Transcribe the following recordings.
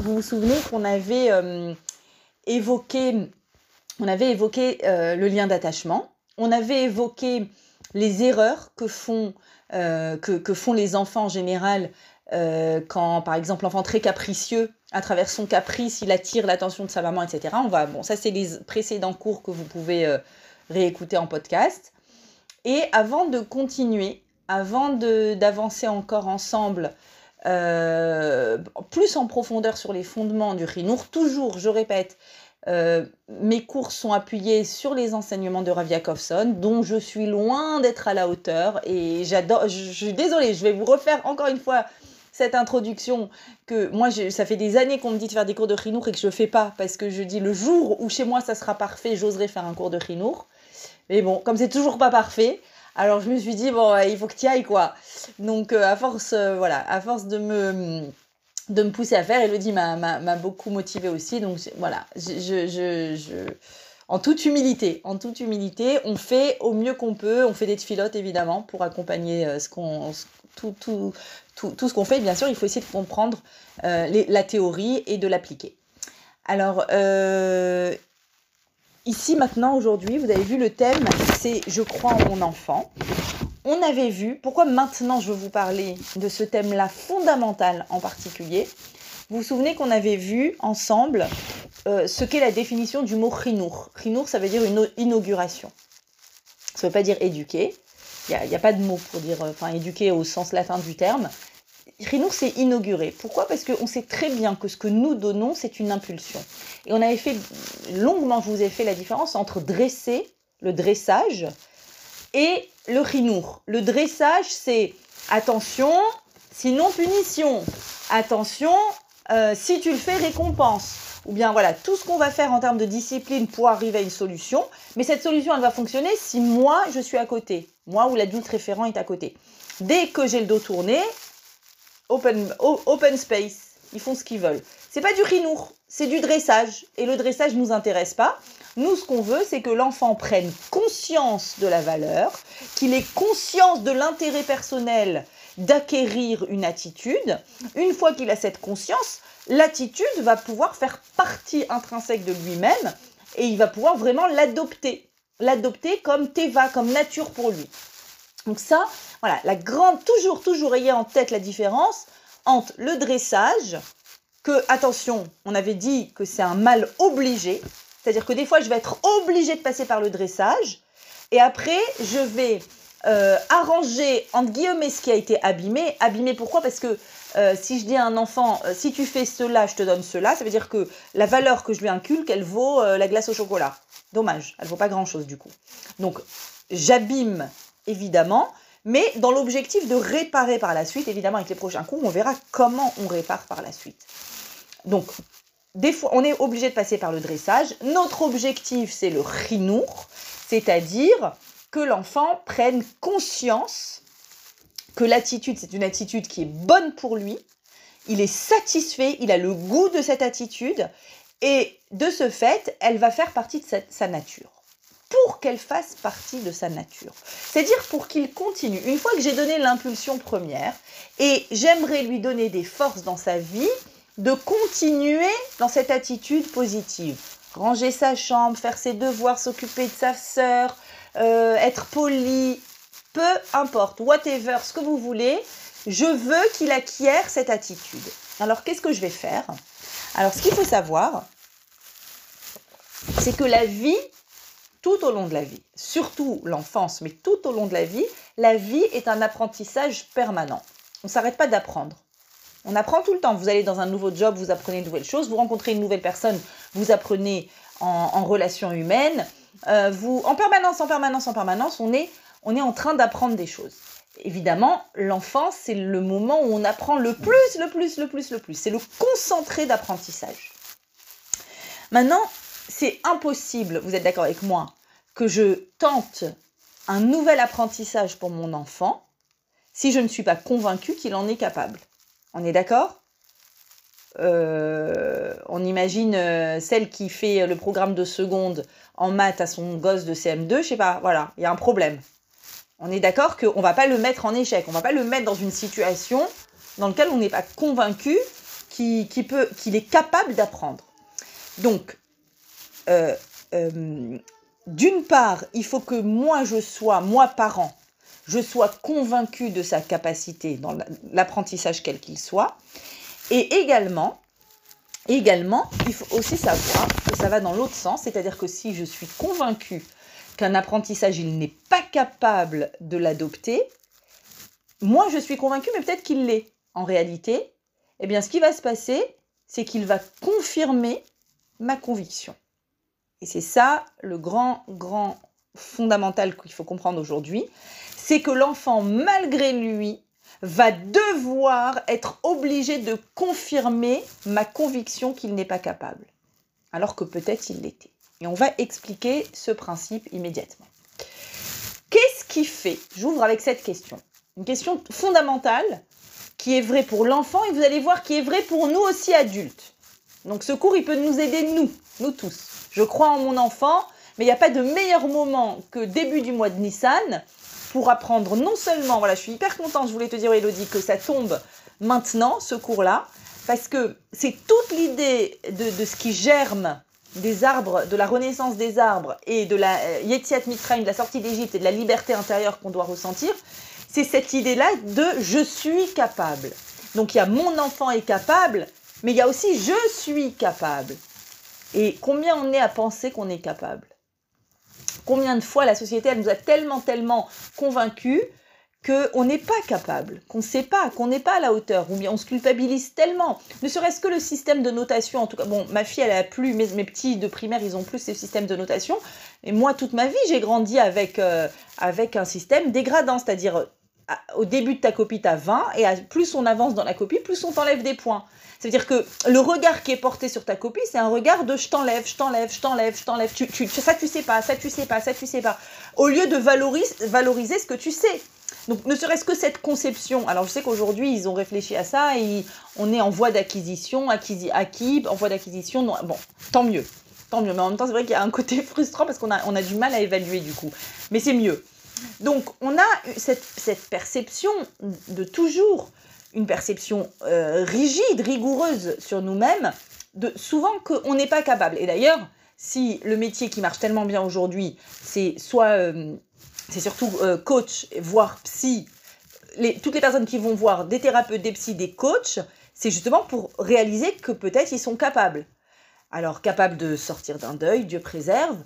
Vous vous souvenez qu'on avait euh, évoqué, euh, le lien d'attachement, on avait évoqué les erreurs que font, euh, les enfants en général quand, par exemple, l'enfant très capricieux, à travers son caprice, il attire l'attention de sa maman, etc. On va, bon, ça c'est les précédents cours que vous pouvez réécouter en podcast. Et avant de continuer, avant d'avancer encore ensemble euh, plus en profondeur sur les fondements du Rinour. Toujours, je répète, euh, mes cours sont appuyés sur les enseignements de Rav Yakovson, dont je suis loin d'être à la hauteur. Et j'adore, je, suis désolée, je vais vous refaire encore une fois cette introduction que moi, ça fait des années qu'on me dit de faire des cours de Rinour et que je ne fais pas parce que je dis le jour où chez moi ça sera parfait, j'oserai faire un cours de Rinour. Mais bon, comme c'est toujours pas parfait, alors je me suis dit, bon, il faut que tu ailles, quoi. Donc euh, à force, euh, voilà, à force de me, de me pousser à faire, Elodie m'a beaucoup motivée aussi. Donc voilà, je, je, en toute humilité, on fait au mieux qu'on peut. On fait des filotes évidemment pour accompagner euh, ce qu'on, tout, tout, tout, tout, ce qu'on fait. Bien sûr, il faut essayer de comprendre la théorie et de l'appliquer. Alors, Ici maintenant, aujourd'hui, vous avez vu le thème, c'est Je crois en mon enfant. On avait vu, pourquoi maintenant je veux vous parler de ce thème-là fondamental en particulier? Vous vous souvenez qu'on avait vu ensemble euh, ce qu'est la définition du mot chinour. Chinour, ça veut dire une inauguration. Ça ne veut pas dire éduquer. Il n'y a, pas de mot pour dire, enfin, éduquer au sens latin du terme. Rinour s'est inauguré. Pourquoi? Parce qu'on sait très bien que ce que nous donnons, c'est une impulsion. Et on avait fait, longuement, je vous ai fait la différence entre dresser, le dressage, et le rinour. Le dressage, c'est attention, sinon punition. Attention, euh, si tu le fais, récompense. Ou bien voilà, tout ce qu'on va faire en termes de discipline pour arriver à une solution. Mais cette solution, elle va fonctionner si moi, je suis à côté. Moi ou l'adulte référent est à côté. Dès que j'ai le dos tourné, open, open space. Ils font ce qu'ils veulent. C'est pas du rinour, c'est du dressage. Et le dressage nous intéresse pas. Nous, ce qu'on veut, c'est que l'enfant prenne conscience de la valeur, qu'il ait conscience de l'intérêt personnel d'acquérir une attitude. Une fois qu'il a cette conscience, l'attitude va pouvoir faire partie intrinsèque de lui-même et il va pouvoir vraiment l'adopter. L'adopter comme teva, comme nature pour lui. Donc ça, voilà, la grande, toujours, toujours ayez en tête la différence entre le dressage, attention, on avait dit que c'est un mal obligé, c'est-à-dire que des fois, je vais être obligé de passer par le dressage, et après, je vais euh, arranger, entre guillemets, ce qui a été abîmé. Abîmé, pourquoi? Parce que euh, si je dis à un enfant, euh, si tu fais cela, je te donne cela, ça veut dire que la valeur que je lui inculque, elle vaut la glace au chocolat. Dommage, elle vaut pas grand-chose du coup. Donc, j'abîme évidemment, mais dans l'objectif de réparer par la suite. Évidemment, avec les prochains cours, on verra comment on répare par la suite. Donc, des fois, on est obligé de passer par le dressage. Notre objectif, c'est le rinour, c'est-à-dire que l'enfant prenne conscience que l'attitude, c'est une attitude qui est bonne pour lui. Il est satisfait, il a le goût de cette attitude, et de ce fait, elle va faire partie de sa nature pour qu'elle fasse partie de sa nature. C'est-à-dire pour qu'il continue. Une fois que j'ai donné l'impulsion première, et j'aimerais lui donner des forces dans sa vie, de continuer dans cette attitude positive. Ranger sa chambre, faire ses devoirs, s'occuper de sa sœur, euh, être poli, peu importe, whatever, ce que vous voulez, je veux qu'il acquiert cette attitude. Alors qu'est-ce que je vais faire? Alors ce qu'il faut savoir, c'est que la vie tout au long de la vie, surtout l'enfance, mais tout au long de la vie, la vie est un apprentissage permanent. On ne s'arrête pas d'apprendre. On apprend tout le temps. Vous allez dans un nouveau job, vous apprenez de nouvelles choses. Vous rencontrez une nouvelle personne, vous apprenez en, relation humaine. Euh, vous, en permanence, en permanence, en permanence, on est, on est en train d'apprendre des choses. Évidemment, l'enfance, c'est le moment où on apprend le plus, le plus, le plus, le plus. C'est le concentré d'apprentissage. Maintenant, c'est impossible, vous êtes d'accord avec moi, que je tente un nouvel apprentissage pour mon enfant si je ne suis pas convaincue qu'il en est capable. On est d'accord? Euh, On imagine euh, celle qui fait le programme de seconde en maths à son gosse de CM2, je sais pas, voilà, il y a un problème. On est d'accord qu'on va pas le mettre en échec, on ne va pas le mettre dans une situation dans laquelle on n'est pas convaincu qu'il est capable d'apprendre. Donc, euh, d'une part, il faut que moi je sois, moi parent, je sois convaincu de sa capacité dans l'apprentissage quel qu'il soit. Et également, également, il faut aussi savoir que ça va dans l'autre sens, c'est-à-dire que si je suis convaincu qu'un apprentissage, il n'est pas capable de l'adopter, moi je suis convaincu, mais peut-être qu'il l'est. En réalité, eh bien, ce qui va se passer, c'est qu'il va confirmer ma conviction. Et c'est ça le grand, grand fondamental qu'il faut comprendre aujourd'hui, c'est que l'enfant, malgré lui, va devoir être obligé de confirmer ma conviction qu'il n'est pas capable, alors que peut-être il l'était. Et on va expliquer ce principe immédiatement. Qu'est-ce qui fait J'ouvre avec cette question. Une question fondamentale qui est vraie pour l'enfant et vous allez voir qui est vraie pour nous aussi adultes. Donc ce cours, il peut nous aider, nous, nous tous. Je crois en mon enfant, mais il n'y a pas de meilleur moment que début du mois de Nissan pour apprendre non seulement, voilà, je suis hyper contente, je voulais te dire Elodie, que ça tombe maintenant, ce cours-là, parce que c'est toute l'idée de, ce qui germe des arbres, de la renaissance des arbres et de la euh, Yetiat Mitraim, de la sortie d'Égypte et de la liberté intérieure qu'on doit ressentir, c'est cette idée-là de je suis capable. Donc il y a mon enfant est capable, mais il y a aussi je suis capable. Et combien on est à penser qu'on est capable? Combien de fois la société, elle nous a tellement, tellement convaincus qu'on n'est pas capable, qu'on ne sait pas, qu'on n'est pas à la hauteur, ou bien on se culpabilise tellement. Ne serait-ce que le système de notation, en tout cas, bon, ma fille, elle a plus, mes, petits de primaire, ils ont plus ces systèmes de notation. Et moi, toute ma vie, j'ai grandi avec, euh, avec un système dégradant, c'est-à-dire au début de ta copie, tu as 20, et plus on avance dans la copie, plus on t'enlève des points. C'est-à-dire que le regard qui est porté sur ta copie, c'est un regard de je t'enlève, je t'enlève, je t'enlève, je t'enlève. Tu, tu, ça, tu sais pas, ça, tu sais pas, ça, tu sais pas. Au lieu de valoriser, ce que tu sais. Donc, ne serait-ce que cette conception. Alors, je sais qu'aujourd'hui, ils ont réfléchi à ça et on est en voie d'acquisition, acquis, acquis, en voie d'acquisition. Bon, tant mieux. Tant mieux. Mais en même temps, c'est vrai qu'il y a un côté frustrant parce qu'on a, on a du mal à évaluer du coup. Mais c'est mieux. Donc, on a cette, cette perception de toujours une perception euh, rigide, rigoureuse sur nous-mêmes, de souvent qu'on n'est pas capable. Et d'ailleurs, si le métier qui marche tellement bien aujourd'hui, c'est soit, euh, c'est surtout euh, coach, voire psy, toutes les personnes qui vont voir des thérapeutes, des psys, des coachs, c'est justement pour réaliser que peut-être ils sont capables. Alors, capables de sortir d'un deuil, Dieu préserve,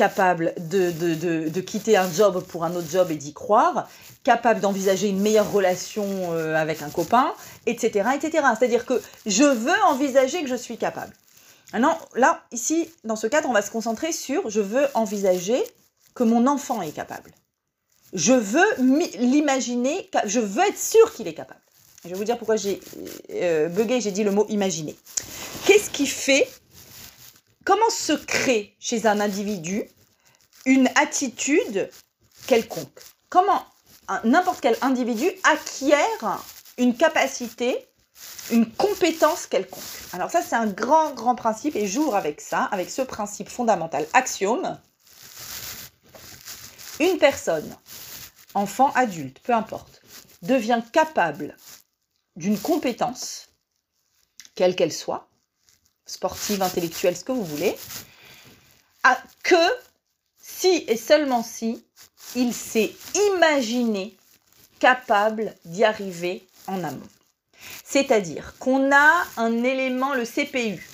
capable de, de, quitter un job pour un autre job et d'y croire, capable d'envisager une meilleure relation euh, avec un copain, etc. etc. C'est-à-dire que je veux envisager que je suis capable. Maintenant, là, ici, dans ce cadre, on va se concentrer sur je veux envisager que mon enfant est capable. Je veux l'imaginer, je veux être sûr qu'il est capable. Je vais vous dire pourquoi j'ai euh, bugué, j'ai dit le mot imaginer. Qu'est-ce qui fait Comment se crée chez un individu une attitude quelconque? Comment n'importe quel individu acquiert une capacité, une compétence quelconque? Alors ça, c'est un grand, grand principe et j'ouvre avec ça, avec ce principe fondamental, axiome. Une personne, enfant, adulte, peu importe, devient capable d'une compétence, quelle qu'elle soit, sportive, intellectuelle, ce que vous voulez, à que si et seulement si il s'est imaginé capable d'y arriver en amont. C'est-à-dire qu'on a un élément, le CPU,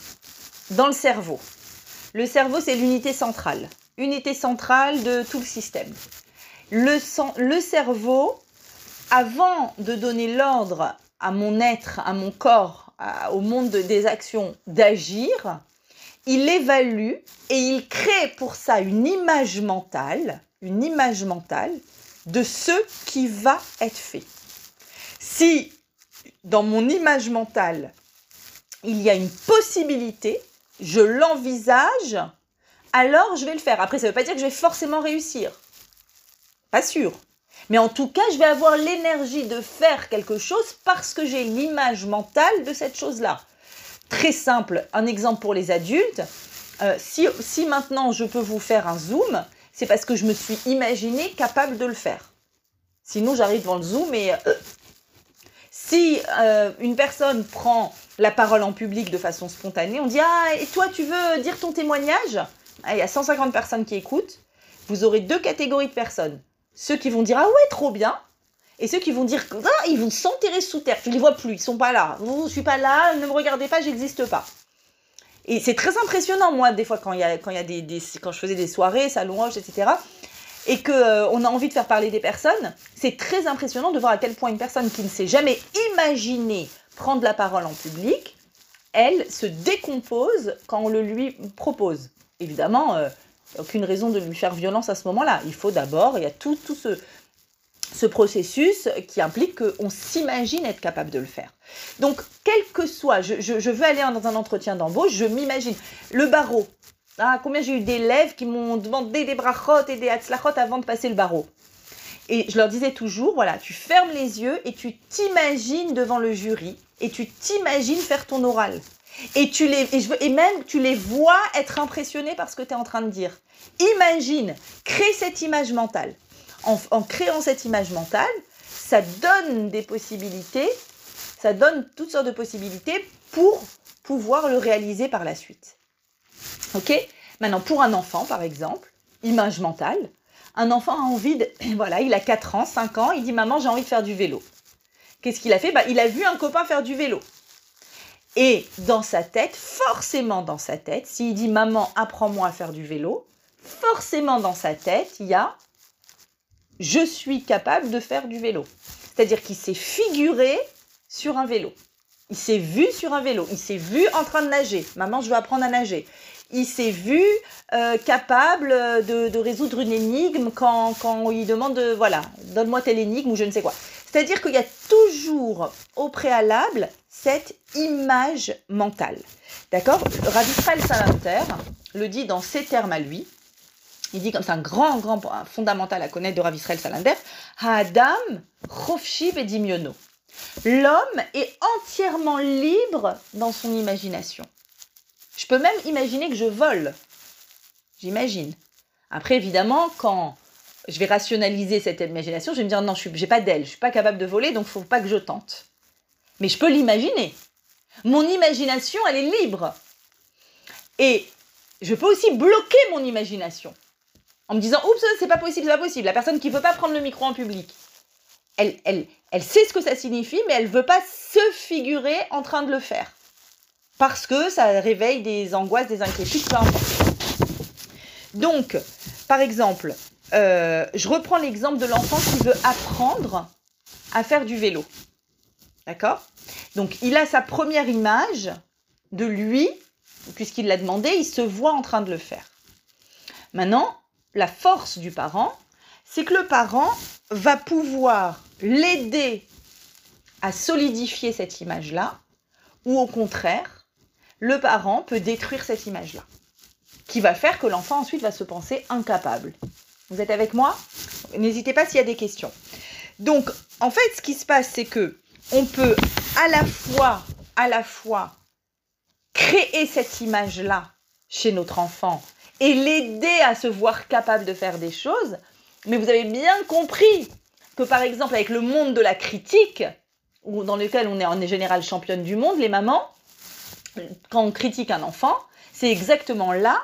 dans le cerveau. Le cerveau, c'est l'unité centrale, unité centrale de tout le système. Le, le cerveau, avant de donner l'ordre à mon être, à mon corps, au monde des actions d'agir, il évalue et il crée pour ça une image mentale, une image mentale de ce qui va être fait. Si dans mon image mentale, il y a une possibilité, je l'envisage, alors je vais le faire. Après, ça ne veut pas dire que je vais forcément réussir. Pas sûr. Mais en tout cas, je vais avoir l'énergie de faire quelque chose parce que j'ai l'image mentale de cette chose-là. Très simple, un exemple pour les adultes. Euh, si, maintenant je peux vous faire un zoom, c'est parce que je me suis imaginé capable de le faire. Sinon, j'arrive devant le zoom et euh, si euh, une personne prend la parole en public de façon spontanée. On dit Ah, et toi, tu veux dire ton témoignage? Ah, Il y a 150 personnes qui écoutent. Vous aurez deux catégories de personnes. Ceux qui vont dire Ah ouais, trop bien. Et ceux qui vont dire Ah, ils vont s'enterrer sous terre. Je les vois plus, ils sont pas là. Je ne suis pas là, ne me regardez pas, j'existe pas. Et c'est très impressionnant, moi, des fois, quand, y a, quand, y a des, quand je faisais des soirées, salons hoche, etc., et qu'on euh, on a envie de faire parler des personnes, c'est très impressionnant de voir à quel point une personne qui ne s'est jamais imaginée prendre la parole en public, elle se décompose quand on le lui propose. Évidemment, euh, aucune raison de lui faire violence à ce moment-là. Il faut d'abord, il y a tout, ce processus qui implique qu'on s'imagine être capable de le faire. Donc, quel que soit, je, veux aller dans un entretien d'embauche, je m'imagine. Le barreau. Ah, combien j'ai eu d'élèves qui m'ont demandé des brachot et des hatzlachot avant de passer le barreau. Et je leur disais toujours, voilà, tu fermes les yeux et tu t'imagines devant le jury et tu t'imagines faire ton oral. Et, tu les, même tu les vois être impressionnés par ce que tu es en train de dire. Imagine, crée cette image mentale en, créant cette image mentale, ça donne des possibilités, ça donne toutes sortes de possibilités pour pouvoir le réaliser par la suite. Ok? Maintenant, pour un enfant, par exemple, image mentale, un enfant a envie de... Voilà, il a 4 ans, 5 ans, il dit Maman, j'ai envie de faire du vélo. Qu'est-ce qu'il a fait? Bah, Il a vu un copain faire du vélo. Et dans sa tête, forcément dans sa tête, s'il dit Maman, apprends-moi à faire du vélo, forcément dans sa tête, il y a je suis capable de faire du vélo. C'est-à-dire qu'il s'est figuré sur un vélo. Il s'est vu sur un vélo. Il s'est vu en train de nager. Maman, je veux apprendre à nager. Il s'est vu euh, capable de, résoudre une énigme quand, quand il demande, voilà, donne-moi telle énigme ou je ne sais quoi. C'est-à-dire qu'il y a toujours au préalable cette image mentale. D'accord? Rav Israël Salanter le dit dans ses termes à lui. Il dit comme c'est un grand, grand fondamental à connaître de Rav Israël Salander, Adam, Chofshi Bedimiono. L'homme est entièrement libre dans son imagination. Je peux même imaginer que je vole. J'imagine. Après, évidemment, quand je vais rationaliser cette imagination, je vais me dire non, je n'ai pas d'aile, je ne suis pas capable de voler, donc il ne faut pas que je tente. Mais je peux l'imaginer. Mon imagination, elle est libre. Et je peux aussi bloquer mon imagination en me disant oups c'est pas possible c'est pas possible la personne qui veut pas prendre le micro en public elle, elle, elle sait ce que ça signifie mais elle veut pas se figurer en train de le faire parce que ça réveille des angoisses des inquiétudes donc par exemple euh, je reprends l'exemple de l'enfant qui veut apprendre à faire du vélo d'accord? Donc il a sa première image de lui puisqu'il l'a demandé il se voit en train de le faire maintenant la force du parent, c'est que le parent va pouvoir l'aider à solidifier cette image-là, ou au contraire, le parent peut détruire cette image-là, qui va faire que l'enfant ensuite va se penser incapable. Vous êtes avec moi? N'hésitez pas s'il y a des questions. Donc, en fait, ce qui se passe, c'est que on peut à la fois, à la fois créer cette image-là chez notre enfant et l'aider à se voir capable de faire des choses. Mais vous avez bien compris que par exemple avec le monde de la critique, ou dans lequel on est en général championne du monde, les mamans, quand on critique un enfant, c'est exactement là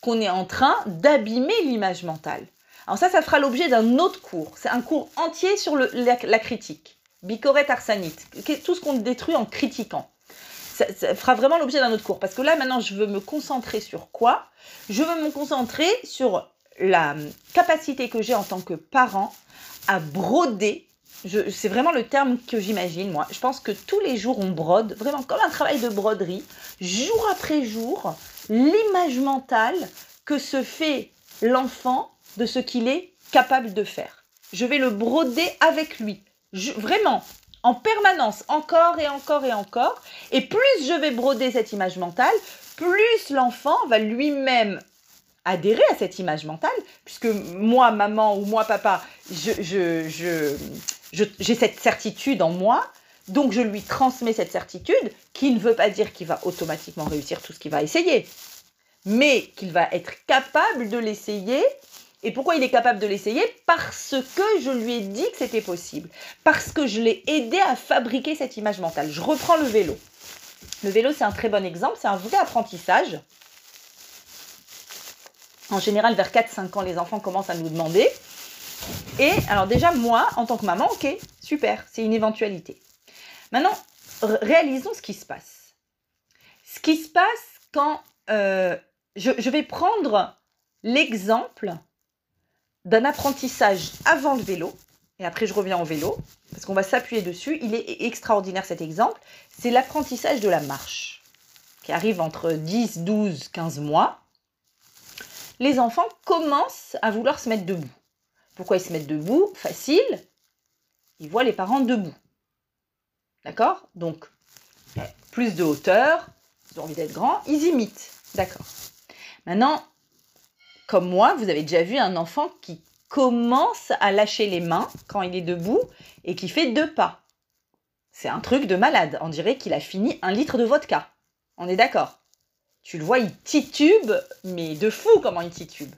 qu'on est en train d'abîmer l'image mentale. Alors ça, ça fera l'objet d'un autre cours. C'est un cours entier sur la, critique. Bicoret arsanite. Tout ce qu'on détruit en critiquant ça, fera vraiment l'objet d'un autre cours. Parce que là, maintenant, je veux me concentrer sur quoi? Je veux me concentrer sur la capacité que j'ai en tant que parent à broder. C'est vraiment le terme que j'imagine, moi. Je pense que tous les jours, on brode, vraiment comme un travail de broderie, jour après jour, l'image mentale que se fait l'enfant de ce qu'il est capable de faire. Je vais le broder avec lui. Vraiment, en permanence, encore et encore et encore. Et plus je vais broder cette image mentale, plus l'enfant va lui-même adhérer à cette image mentale, puisque moi, maman ou moi, papa, j'ai je, je, cette certitude en moi, donc je lui transmets cette certitude, qui ne veut pas dire qu'il va automatiquement réussir tout ce qu'il va essayer, mais qu'il va être capable de l'essayer et pourquoi il est capable de l'essayer? Parce que je lui ai dit que c'était possible. Parce que je l'ai aidé à fabriquer cette image mentale. Je reprends le vélo. Le vélo, c'est un très bon exemple, c'est un vrai apprentissage. En général, vers 4-5 ans, les enfants commencent à nous demander. Et alors déjà, moi, en tant que maman, ok, super, c'est une éventualité. Maintenant, réalisons ce qui se passe. Ce qui se passe quand euh, je, je vais prendre l'exemple d'un apprentissage avant le vélo, et après je reviens au vélo, parce qu'on va s'appuyer dessus. Il est extraordinaire cet exemple. C'est l'apprentissage de la marche, qui arrive entre 10, 12, 15 mois. Les enfants commencent à vouloir se mettre debout. Pourquoi ils se mettent debout? Facile. Ils voient les parents debout. D'accord? Donc, plus de hauteur, ils ont envie d'être grands, ils imitent. D'accord. Maintenant, comme moi, vous avez déjà vu un enfant qui commence à lâcher les mains quand il est debout et qui fait deux pas. C'est un truc de malade. On dirait qu'il a fini un litre de vodka. On est d'accord Tu le vois, il titube, mais de fou comment il titube.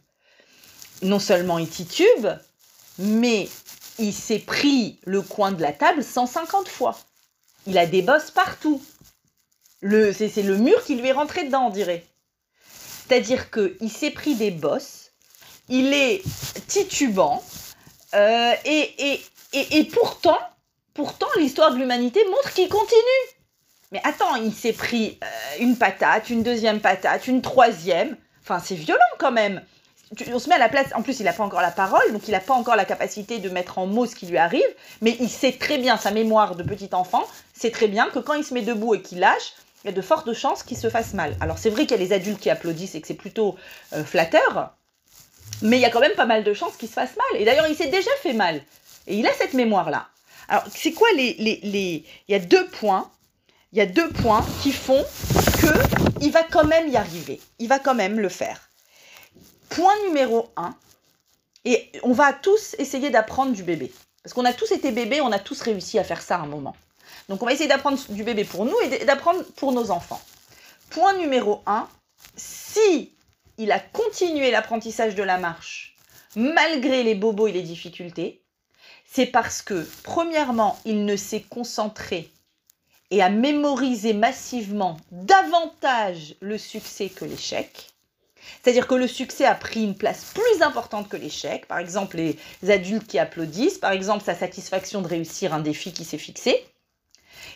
Non seulement il titube, mais il s'est pris le coin de la table 150 fois. Il a des bosses partout. C'est, le mur qui lui est rentré dedans, on dirait. C'est-à-dire qu'il s'est pris des bosses, il est titubant, euh, et, et, pourtant, pourtant l'histoire de l'humanité montre qu'il continue. Mais attends, il s'est pris euh, une patate, une deuxième patate, une troisième. Enfin, c'est violent quand même. On se met à la place. En plus, il n'a pas encore la parole, donc il n'a pas encore la capacité de mettre en mots ce qui lui arrive. Mais il sait très bien, sa mémoire de petit enfant, c'est très bien que quand il se met debout et qu'il lâche, il y a de fortes chances qu'il se fasse mal. Alors c'est vrai qu'il y a les adultes qui applaudissent et que c'est plutôt euh, flatteur, mais il y a quand même pas mal de chances qu'il se fasse mal. Et d'ailleurs, il s'est déjà fait mal. Et il a cette mémoire-là. Alors, c'est quoi les, les, Il y a deux points. Il y a deux points qui font que il va quand même y arriver. Il va quand même le faire. Point numéro un. Et on va tous essayer d'apprendre du bébé. Parce qu'on a tous été bébés, on a tous réussi à faire ça à un moment. Donc on va essayer d'apprendre du bébé pour nous et d'apprendre pour nos enfants. Point numéro un. Si il a continué l'apprentissage de la marche malgré les bobos et les difficultés, c'est parce que, premièrement, il ne s'est concentré et a mémorisé massivement davantage le succès que l'échec. C'est-à-dire que le succès a pris une place plus importante que l'échec. Par exemple, les adultes qui applaudissent, par exemple, sa satisfaction de réussir un défi qui s'est fixé.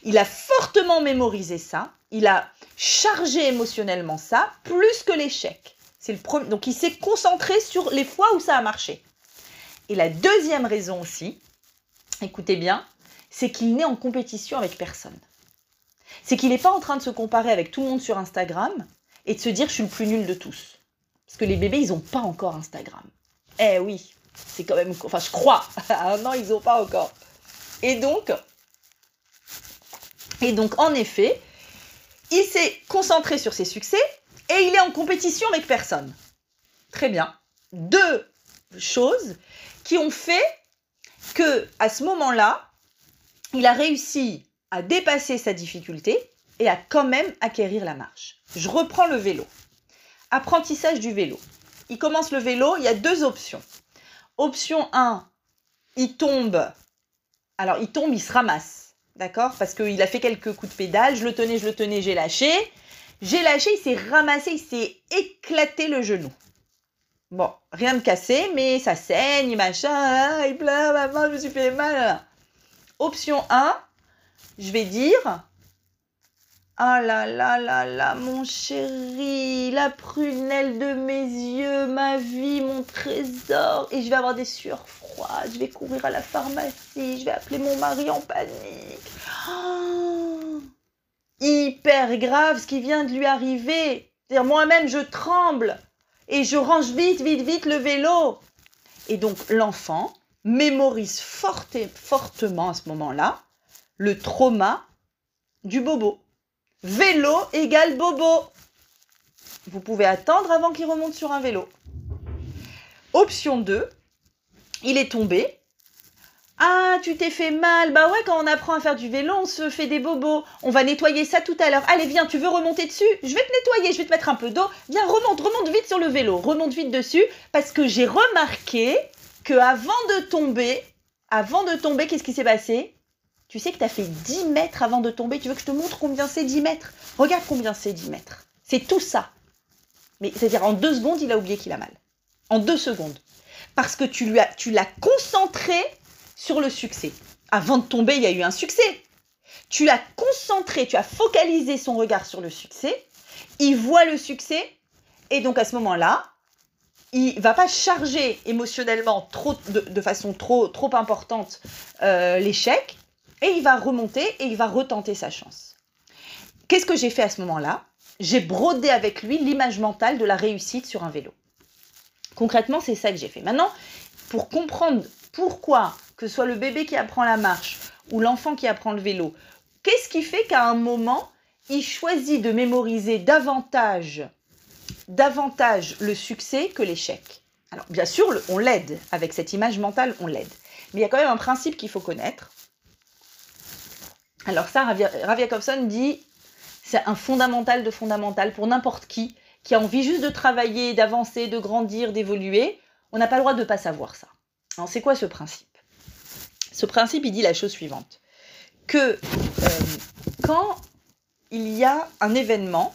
Il a fortement mémorisé ça, il a chargé émotionnellement ça, plus que l'échec. C'est le premier. Donc il s'est concentré sur les fois où ça a marché. Et la deuxième raison aussi, écoutez bien, c'est qu'il n'est en compétition avec personne. C'est qu'il n'est pas en train de se comparer avec tout le monde sur Instagram et de se dire je suis le plus nul de tous. Parce que les bébés, ils n'ont pas encore Instagram. Eh oui, c'est quand même... Enfin, je crois. ah non, ils n'ont pas encore. Et donc, et donc, en effet, il s'est concentré sur ses succès et il est en compétition avec personne. Très bien. Deux choses qui ont fait que à ce moment-là, il a réussi à dépasser sa difficulté et à quand même acquérir la marche. Je reprends le vélo. Apprentissage du vélo. Il commence le vélo, il y a deux options. Option 1, il tombe. Alors il tombe, il se ramasse. D'accord? Parce qu'il a fait quelques coups de pédale, je le tenais, je le tenais, j'ai lâché. J'ai lâché, il s'est ramassé, il s'est éclaté le genou. Bon, rien de cassé, mais ça saigne, machin, ah, il pleure, maman, je me suis fait mal. Option 1, je vais dire Ah là là là là, mon chéri, la prunelle de mes yeux, ma vie, mon trésor. Et je vais avoir des sueurs froides, je vais courir à la pharmacie, je vais appeler mon mari en panique. Oh hyper grave ce qui vient de lui arriver. Moi-même je tremble et je range vite, vite, vite le vélo. Et donc l'enfant mémorise fortement à ce moment-là le trauma du bobo. Vélo égale bobo. Vous pouvez attendre avant qu'il remonte sur un vélo. Option 2, il est tombé, ah, tu t'es fait mal. Bah ouais, quand on apprend à faire du vélo, on se fait des bobos. On va nettoyer ça tout à l'heure. Allez, viens, tu veux remonter dessus? Je vais te nettoyer, je vais te mettre un peu d'eau. Viens, remonte, remonte vite sur le vélo. Remonte vite dessus parce que j'ai remarqué que avant de tomber, avant de tomber, qu'est-ce qui s'est passé? Tu sais que tu as fait 10 mètres avant de tomber. Tu veux que je te montre combien c'est 10 mètres? Regarde combien c'est 10 mètres. C'est tout ça. Mais c'est-à-dire en deux secondes, il a oublié qu'il a mal. En deux secondes. Parce que tu lui as, tu l'as concentré sur le succès. Avant de tomber, il y a eu un succès. Tu l'as concentré, tu as focalisé son regard sur le succès. Il voit le succès. Et donc à ce moment-là, il va pas charger émotionnellement trop, de, façon trop, trop importante euh, l'échec. Et il va remonter et il va retenter sa chance. Qu'est-ce que j'ai fait à ce moment-là? J'ai brodé avec lui l'image mentale de la réussite sur un vélo. Concrètement, c'est ça que j'ai fait. Maintenant, pour comprendre pourquoi, que ce soit le bébé qui apprend la marche ou l'enfant qui apprend le vélo, qu'est-ce qui fait qu'à un moment, il choisit de mémoriser davantage, le succès que l'échec? Alors, bien sûr, on l'aide. Avec cette image mentale, on l'aide. Mais il y a quand même un principe qu'il faut connaître. Alors ça, Rav Jacobson dit, c'est un fondamental de fondamental pour n'importe qui qui a envie juste de travailler, d'avancer, de grandir, d'évoluer. On n'a pas le droit de ne pas savoir ça. Alors c'est quoi ce principe? Ce principe, il dit la chose suivante. Que euh, quand il y a un événement,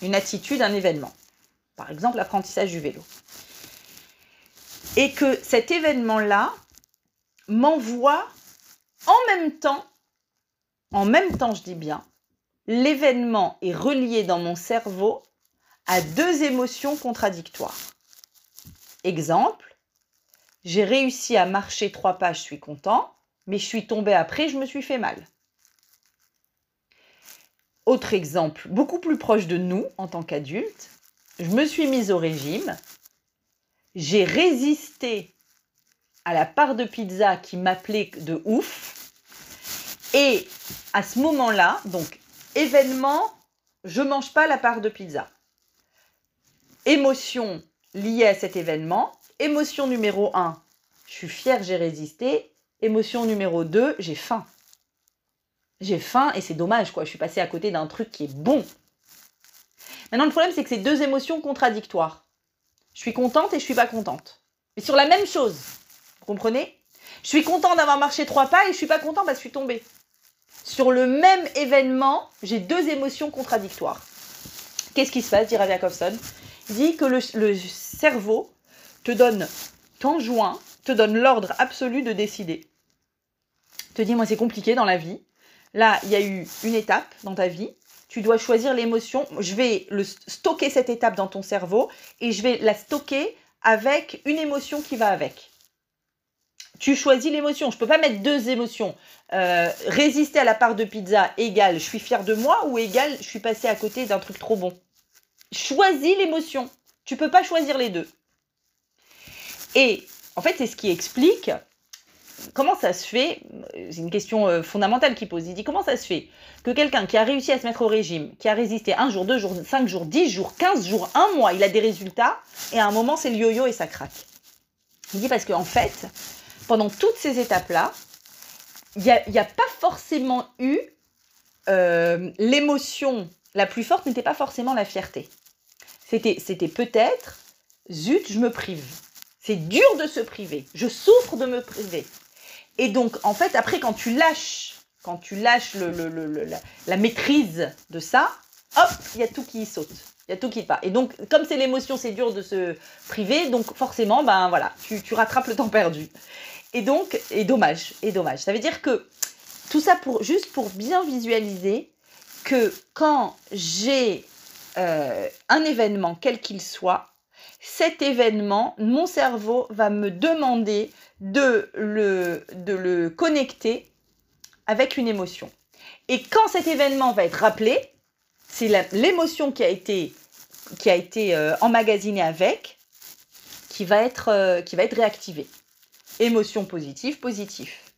une attitude, un événement, par exemple l'apprentissage du vélo, et que cet événement-là m'envoie en même temps en même temps, je dis bien, l'événement est relié dans mon cerveau à deux émotions contradictoires. Exemple, j'ai réussi à marcher trois pas, je suis content, mais je suis tombé après, je me suis fait mal. Autre exemple, beaucoup plus proche de nous en tant qu'adulte, je me suis mise au régime, j'ai résisté à la part de pizza qui m'appelait de ouf, et à ce moment-là, donc événement, je mange pas la part de pizza. Émotion liée à cet événement. Émotion numéro 1, je suis fière, j'ai résisté. Émotion numéro 2, j'ai faim. J'ai faim et c'est dommage, quoi. Je suis passée à côté d'un truc qui est bon. Maintenant, le problème, c'est que c'est deux émotions contradictoires. Je suis contente et je suis pas contente. Mais sur la même chose. Vous comprenez? Je suis contente d'avoir marché trois pas et je suis pas contente parce que je suis tombée sur le même événement, j'ai deux émotions contradictoires. Qu'est-ce qui se passe, dit Rav Il dit que le, cerveau te donne, t'enjoint, te donne l'ordre absolu de décider. Te dit, moi c'est compliqué dans la vie. Là, il y a eu une étape dans ta vie. Tu dois choisir l'émotion. Je vais le stocker cette étape dans ton cerveau et je vais la stocker avec une émotion qui va avec tu choisis l'émotion. Je ne peux pas mettre deux émotions. Euh, résister à la part de pizza égale je suis fier de moi ou égale je suis passé à côté d'un truc trop bon. Choisis l'émotion. Tu peux pas choisir les deux. Et en fait, c'est ce qui explique comment ça se fait. C'est une question euh, fondamentale qu'il pose. Il dit comment ça se fait que quelqu'un qui a réussi à se mettre au régime, qui a résisté un jour, deux jours, cinq jours, dix jours, quinze jours, un mois, il a des résultats et à un moment c'est le yo-yo et ça craque. Il dit parce qu'en fait, pendant toutes ces étapes-là, il n'y a, pas forcément eu euh, l'émotion la plus forte n'était pas forcément la fierté. C'était, c'était peut-être, zut, je me prive. C'est dur de se priver. Je souffre de me priver. Et donc, en fait, après, quand tu lâches, quand tu lâches le, la, maîtrise de ça, hop, il y a tout qui saute. Il y a tout qui part. Et donc, comme c'est l'émotion, c'est dur de se priver. Donc, forcément, ben voilà, tu, tu rattrapes le temps perdu. Et donc, et dommage, et dommage. Ça veut dire que tout ça pour juste pour bien visualiser que quand j'ai euh, un événement, quel qu'il soit, cet événement, mon cerveau va me demander de le, connecter avec une émotion. Et quand cet événement va être rappelé, c'est l'émotion qui a été, euh, emmagasinée avec qui va être, euh, qui va être réactivée. Émotion positive, positif.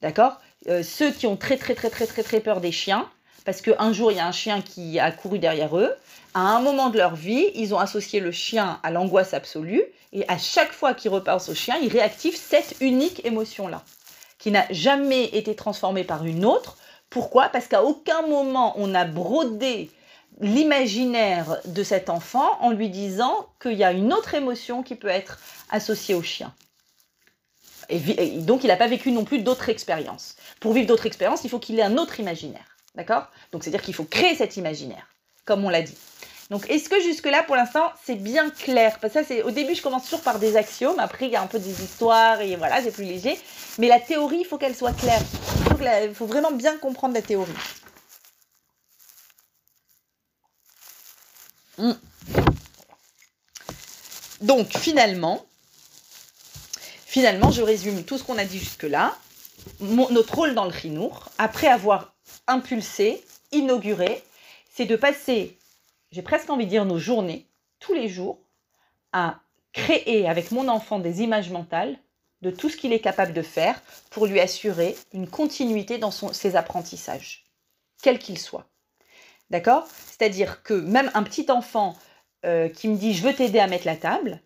D'accord? Euh, Ceux qui ont très très très très très très peur des chiens, parce qu'un jour il y a un chien qui a couru derrière eux, à un moment de leur vie, ils ont associé le chien à l'angoisse absolue, et à chaque fois qu'ils repensent au chien, ils réactivent cette unique émotion-là, qui n'a jamais été transformée par une autre. Pourquoi? Parce qu'à aucun moment on a brodé l'imaginaire de cet enfant en lui disant qu'il y a une autre émotion qui peut être associée au chien. Et, donc, il n'a pas vécu non plus d'autres expériences. Pour vivre d'autres expériences, il faut qu'il ait un autre imaginaire. D'accord? Donc, c'est-à-dire qu'il faut créer cet imaginaire, comme on l'a dit. Donc, est-ce que jusque-là, pour l'instant, c'est bien clair? Parce que ça, au début, je commence toujours par des axiomes. Après, il y a un peu des histoires et voilà, c'est plus léger. Mais la théorie, il faut qu'elle soit claire. Il faut, vraiment bien comprendre la théorie. Hmm. Donc, finalement, finalement, je résume tout ce qu'on a dit jusque-là. Notre rôle dans le Rinour, après avoir impulsé, inauguré, c'est de passer j'ai presque envie de dire nos journées, tous les jours, à créer avec mon enfant des images mentales de tout ce qu'il est capable de faire pour lui assurer une continuité dans ses apprentissages, quels qu'ils soient. D'accord? C'est-à-dire que même un petit enfant euh, qui me dit je veux t'aider à mettre la table,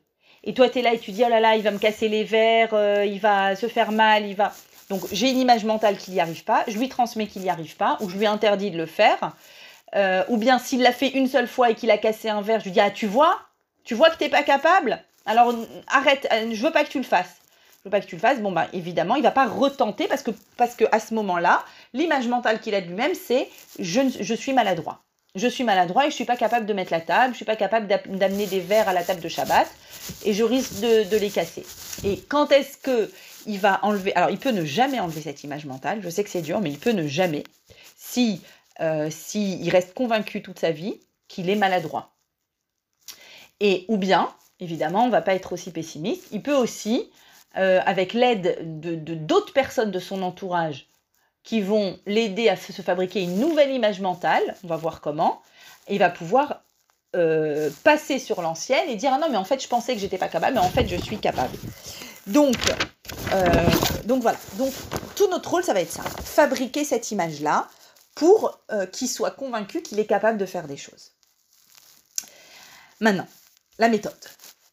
et toi tu es là et tu dis oh là là, il va me casser les verres, euh, il va se faire mal, il va. Donc j'ai une image mentale qu'il n'y arrive pas, je lui transmets qu'il n'y arrive pas, ou je lui interdis de le faire. Euh, ou bien s'il l'a fait une seule fois et qu'il a cassé un verre, je lui dis Ah, tu vois Tu vois que tu n'es pas capable? Alors arrête, euh, je veux pas que tu le fasses. Je veux pas que tu le fasses. Bon, bah évidemment, il va pas retenter parce que, parce que à ce moment-là, l'image mentale qu'il a de lui-même, c'est je suis maladroit. Je suis maladroit et je suis pas capable de mettre la table, je suis pas capable d'amener des verres à la table de Shabbat et je risque de, de les casser. Et quand est-ce que il va enlever Alors, il peut ne jamais enlever cette image mentale. Je sais que c'est dur, mais il peut ne jamais. Si euh, s'il reste convaincu toute sa vie qu'il est maladroit. Et ou bien, évidemment, on ne va pas être aussi pessimiste, il peut aussi, euh, avec l'aide de d'autres personnes de son entourage qui vont l'aider à se fabriquer une nouvelle image mentale, on va voir comment, il va pouvoir euh, passer sur l'ancienne et dire ah non mais en fait je pensais que j'étais pas capable mais en fait je suis capable. Donc donc voilà donc tout notre rôle ça va être ça fabriquer cette image là pour euh, qu'il soit convaincu qu'il est capable de faire des choses. Maintenant, la méthode.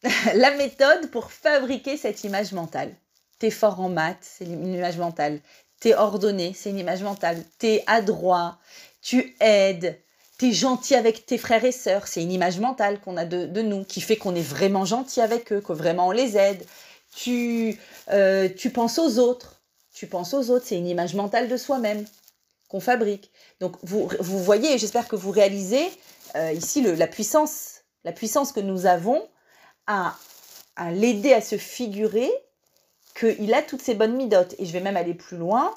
la méthode pour fabriquer cette image mentale. T'es fort en maths, c'est une image mentale. T'es ordonné, c'est une image mentale. T'es adroit, tu aides, t'es gentil avec tes frères et sœurs, c'est une image mentale qu'on a de, nous, qui fait qu'on est vraiment gentil avec eux, que vraiment on les aide. Tu, euh, tu penses aux autres, tu penses aux autres, c'est une image mentale de soi-même qu'on fabrique. Donc vous, vous voyez, j'espère que vous réalisez euh, ici la puissance, la puissance que nous avons à, à l'aider à se figurer qu'il a toutes ces bonnes midotes. Et je vais même aller plus loin,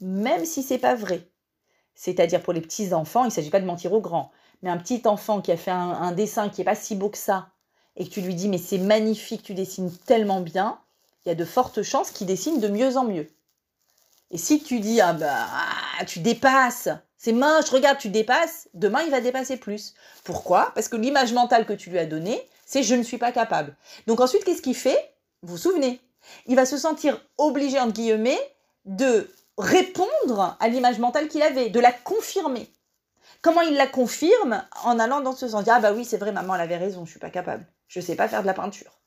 même si c'est pas vrai. C'est-à-dire pour les petits enfants, il ne s'agit pas de mentir aux grands, mais un petit enfant qui a fait un, dessin qui est pas si beau que ça, et que tu lui dis mais c'est magnifique, tu dessines tellement bien, il y a de fortes chances qu'il dessine de mieux en mieux. Et si tu dis, ah bah, tu dépasses, c'est moche, regarde, tu dépasses, demain il va dépasser plus. Pourquoi? Parce que l'image mentale que tu lui as donnée, c'est je ne suis pas capable. Donc ensuite, qu'est-ce qu'il fait? Vous vous souvenez? Il va se sentir obligé, entre guillemets, de répondre à l'image mentale qu'il avait, de la confirmer. Comment il la confirme En allant dans ce sens, ah bah oui, c'est vrai, maman, elle avait raison, je suis pas capable. Je ne sais pas faire de la peinture.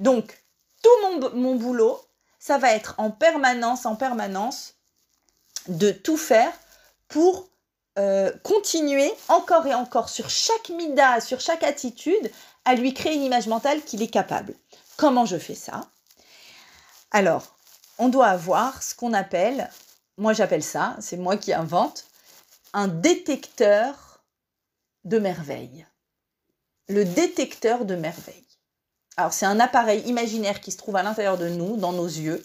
Donc, tout mon, mon boulot, ça va être en permanence, en permanence, de tout faire pour euh, continuer encore et encore sur chaque mida, sur chaque attitude, à lui créer une image mentale qu'il est capable. Comment je fais ça? Alors, on doit avoir ce qu'on appelle, moi j'appelle ça, c'est moi qui invente, un détecteur de merveille. Le détecteur de merveille. Alors c'est un appareil imaginaire qui se trouve à l'intérieur de nous, dans nos yeux,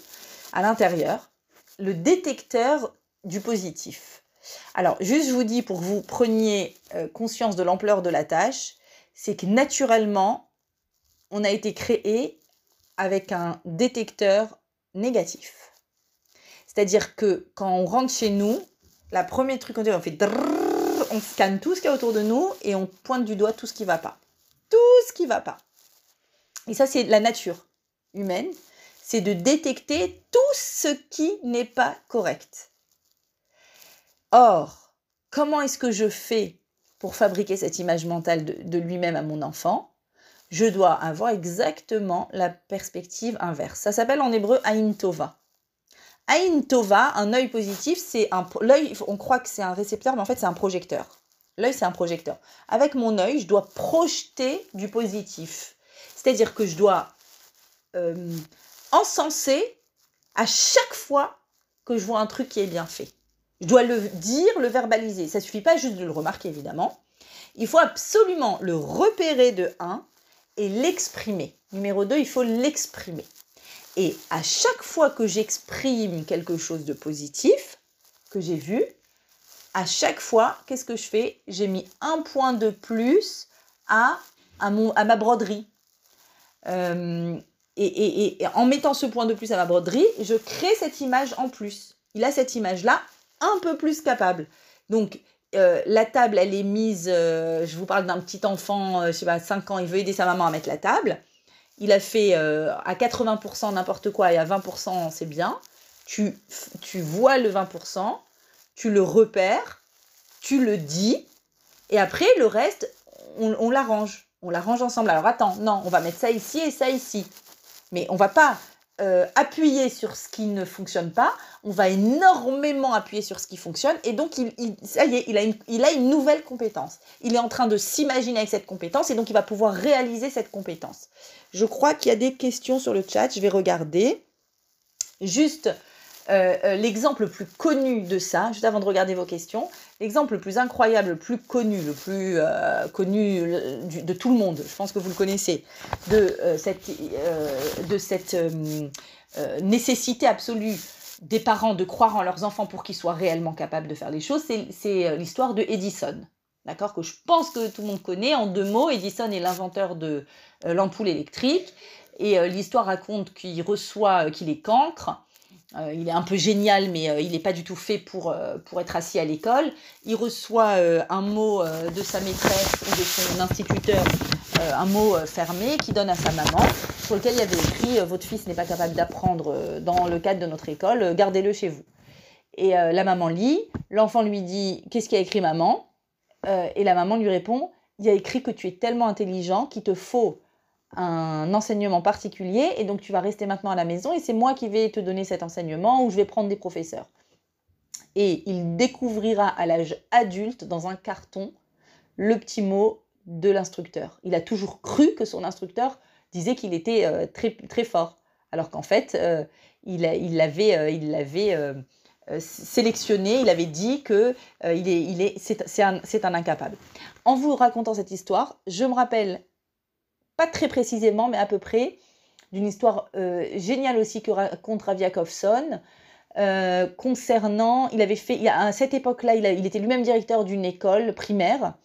à l'intérieur, le détecteur du positif. Alors juste je vous dis pour que vous preniez euh, conscience de l'ampleur de la tâche, c'est que naturellement, on a été créé avec un détecteur négatif. C'est-à-dire que quand on rentre chez nous, la première truc qu'on on fait on scanne tout ce qu'il y a autour de nous et on pointe du doigt tout ce qui va pas. Tout ce qui va pas. Et ça, c'est la nature humaine, c'est de détecter tout ce qui n'est pas correct. Or, comment est-ce que je fais pour fabriquer cette image mentale de, lui-même à mon enfant? Je dois avoir exactement la perspective inverse. Ça s'appelle en hébreu Ain Tova. Ain Tova, un œil positif, c'est un l'œil. On croit que c'est un récepteur, mais en fait c'est un projecteur. L'œil c'est un projecteur. Avec mon œil, je dois projeter du positif. C'est-à-dire que je dois euh, encenser à chaque fois que je vois un truc qui est bien fait. Je dois le dire, le verbaliser. Ça suffit pas juste de le remarquer, évidemment. Il faut absolument le repérer de 1 et l'exprimer. Numéro 2, il faut l'exprimer. Et à chaque fois que j'exprime quelque chose de positif que j'ai vu, à chaque fois, qu'est-ce que je fais? J'ai mis un point de plus à, à, ma broderie. Euh, et, en mettant ce point de plus à ma broderie, je crée cette image en plus. Il a cette image-là un peu plus capable. Donc, euh, la table, elle est mise, euh, je vous parle d'un petit enfant, je sais pas, 5 ans, il veut aider sa maman à mettre la table. Il a fait à 80% n'importe quoi et à 20% c'est bien. Tu, tu vois le 20%, tu le repères, tu le dis, et après, le reste, on, l'arrange. On l'arrange ensemble. Alors attends, non, on va mettre ça ici et ça ici. Mais on va pas euh, appuyer sur ce qui ne fonctionne pas, on va énormément appuyer sur ce qui fonctionne, et donc il, ça y est, il a, une, il a une nouvelle compétence. Il est en train de s'imaginer avec cette compétence, et donc il va pouvoir réaliser cette compétence. Je crois qu'il y a des questions sur le chat, je vais regarder. Juste euh, euh, l'exemple le plus connu de ça, juste avant de regarder vos questions, l'exemple le plus incroyable, le plus connu, le plus euh, connu de tout le monde, je pense que vous le connaissez, de cette, nécessité absolue des parents de croire en leurs enfants pour qu'ils soient réellement capables de faire les choses, c'est l'histoire de Edison. D'accord? Que je pense que tout le monde connaît. En deux mots, Edison est l'inventeur de l'ampoule électrique. Et l'histoire raconte qu'il reçoit, qu'il est cancre euh, il est un peu génial, mais euh, il n'est pas du tout fait pour, euh, pour être assis à l'école. Il reçoit un mot de sa maîtresse ou de son instituteur, un mot fermé qui donne à sa maman, sur lequel il avait écrit Votre fils n'est pas capable d'apprendre dans le cadre de notre école, gardez-le chez vous. Et la maman lit, l'enfant lui dit Qu'est-ce qu'il a écrit, maman? Et la maman lui répond Il y a écrit que tu es tellement intelligent qu'il te faut un enseignement particulier et donc tu vas rester maintenant à la maison et c'est moi qui vais te donner cet enseignement ou je vais prendre des professeurs. Et il découvrira à l'âge adulte dans un carton le petit mot de l'instructeur. Il a toujours cru que son instructeur disait qu'il était euh, très, très fort, alors qu'en fait, euh, il, il l'avait il l'avait euh, sélectionné, il avait dit que il est, il est, c'est, un, c'est un incapable. En vous racontant cette histoire, je me rappelle pas très précisément, mais à peu près, d'une histoire euh, géniale aussi que raconte Raviakovson, euh, concernant, il avait fait, à cette époque-là, il, il, était lui-même directeur d'une école primaire,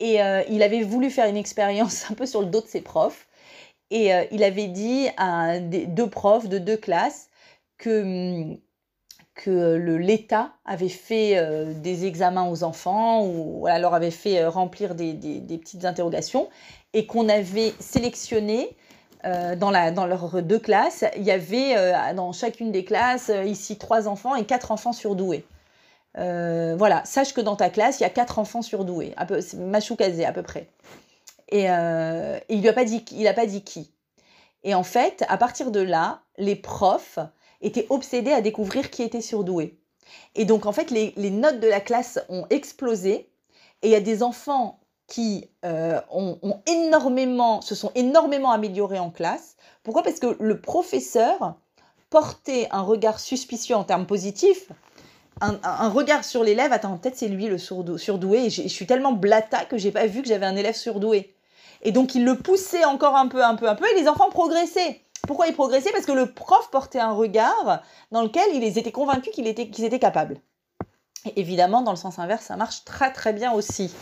et euh, il avait voulu faire une expérience un peu sur le dos de ses profs, et il avait dit à deux profs de deux classes que que l'État avait fait des examens aux enfants ou alors avait fait remplir des, des petites interrogations et qu'on avait sélectionné euh, dans, la, dans leurs deux classes. Il y avait euh, dans chacune des classes, euh, ici, trois enfants et quatre enfants surdoués. voilà, sache que dans ta classe, il y a quatre enfants surdoués, un peu, machoukazé à peu près. Et, il n'a pas, dit, il pas dit qui. Et en fait, à partir de là, les profs étaient obsédés à découvrir qui était surdoué. Et donc, en fait, les, notes de la classe ont explosé. Et il y a des enfants qui euh, ont, énormément, se sont énormément améliorés en classe. Pourquoi? Parce que le professeur portait un regard suspicieux en termes positifs, un, regard sur l'élève. Attends, peut-être c'est lui le surdoué. Et je suis tellement blata que j'ai pas vu que j'avais un élève surdoué. Et donc il le poussait encore un peu, un peu, un peu, et les enfants progressaient. Pourquoi ils progressaient Parce que le prof portait un regard dans lequel ils étaient convaincus qu'ils étaient, qu'ils étaient capables évidemment, dans le sens inverse, ça marche très très bien aussi.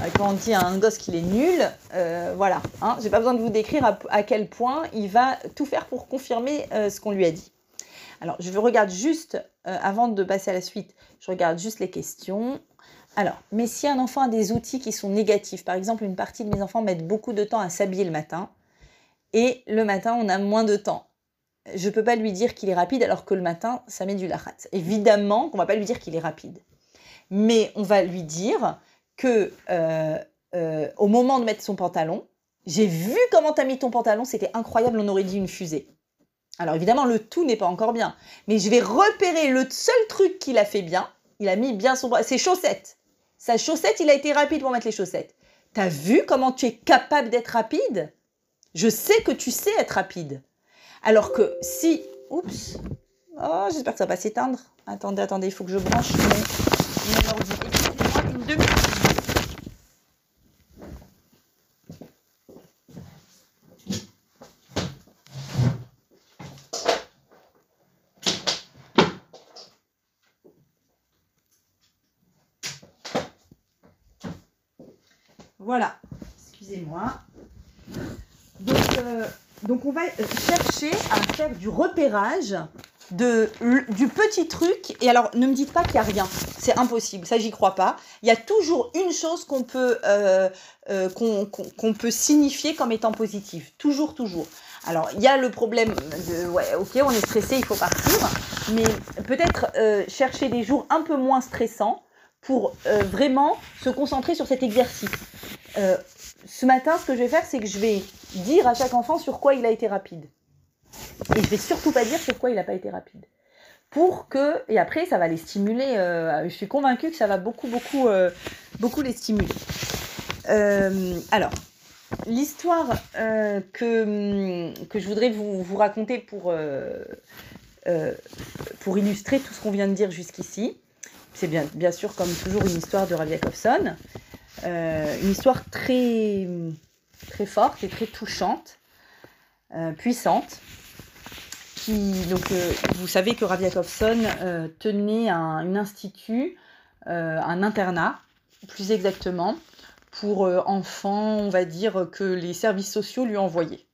Euh, quand on dit à un gosse qu'il est nul, euh, voilà, hein, j'ai pas besoin de vous décrire à, quel point il va tout faire pour confirmer euh, ce qu'on lui a dit. Alors, je regarde juste, avant de passer à la suite, je regarde juste les questions. Alors, mais si un enfant a des outils qui sont négatifs, par exemple, une partie de mes enfants mettent beaucoup de temps à s'habiller le matin, et le matin, on a moins de temps je peux pas lui dire qu'il est rapide alors que le matin, ça met du larat. Évidemment qu'on va pas lui dire qu'il est rapide. Mais on va lui dire que euh, euh, au moment de mettre son pantalon, j'ai vu comment tu as mis ton pantalon, c'était incroyable, on aurait dit une fusée. Alors évidemment, le tout n'est pas encore bien, mais je vais repérer le seul truc qu'il a fait bien. Il a mis bien son ses chaussettes. Sa chaussette, il a été rapide pour mettre les chaussettes. T'as vu comment tu es capable d'être rapide? Je sais que tu sais être rapide. Alors que si, oups, Oh, j'espère que ça va pas s'éteindre. Attendez, attendez, il faut que je branche mon, ordi. Excusez-moi une demi Voilà, excusez-moi. Donc, euh, donc on va euh, chercher à faire du repérage de, du petit truc. Et alors, ne me dites pas qu'il n'y a rien. C'est impossible. Ça, j'y crois pas. Il y a toujours une chose qu'on peut, euh, peut signifier comme étant positive. Toujours, toujours. Alors, il y a le problème de, ouais, ok, on est stressé, il faut partir. Mais peut-être chercher des jours un peu moins stressants pour vraiment se concentrer sur cet exercice. Ce matin, ce que je vais faire, c'est que je vais dire à chaque enfant sur quoi il a été rapide. Et je vais surtout pas dire sur quoi il n'a pas été rapide. Pour que, et après, ça va les stimuler. euh, je suis convaincue que ça va beaucoup, beaucoup, euh, beaucoup les stimuler. Euh, alors, l'histoire euh, que, je voudrais vous, raconter pour, illustrer tout ce qu'on vient de dire jusqu'ici, c'est bien, bien sûr, comme toujours, une histoire de Rav Jacobson. Euh, une histoire très, très forte et très touchante, euh, puissante. Qui, donc, euh, vous savez que Rav Jacobson euh, tenait un, institut, un internat, plus exactement, pour enfants, on va dire, que les services sociaux lui envoyaient.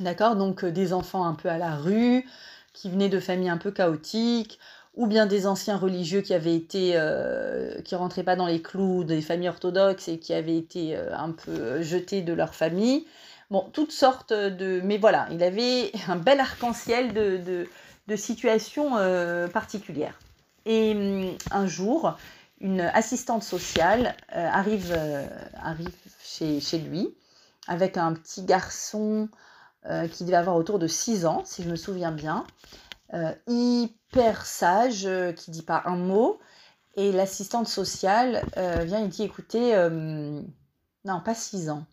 D'accord? Donc, des enfants un peu à la rue, qui venaient de familles un peu chaotiques, ou bien des anciens religieux qui avaient été, euh, qui rentraient pas dans les clous des familles orthodoxes et qui avaient été euh, un peu euh, jetés de leur famille. Bon, toutes sortes de... Mais voilà, il avait un bel arc-en-ciel de, de, situations particulières. Et hum, un jour, une assistante sociale arrive, arrive chez, chez lui avec un petit garçon qui devait avoir autour de 6 ans, si je me souviens bien, euh, hyper sage, euh, qui dit pas un mot. Et l'assistante sociale euh, vient et dit écoutez, euh, non, pas 6 ans,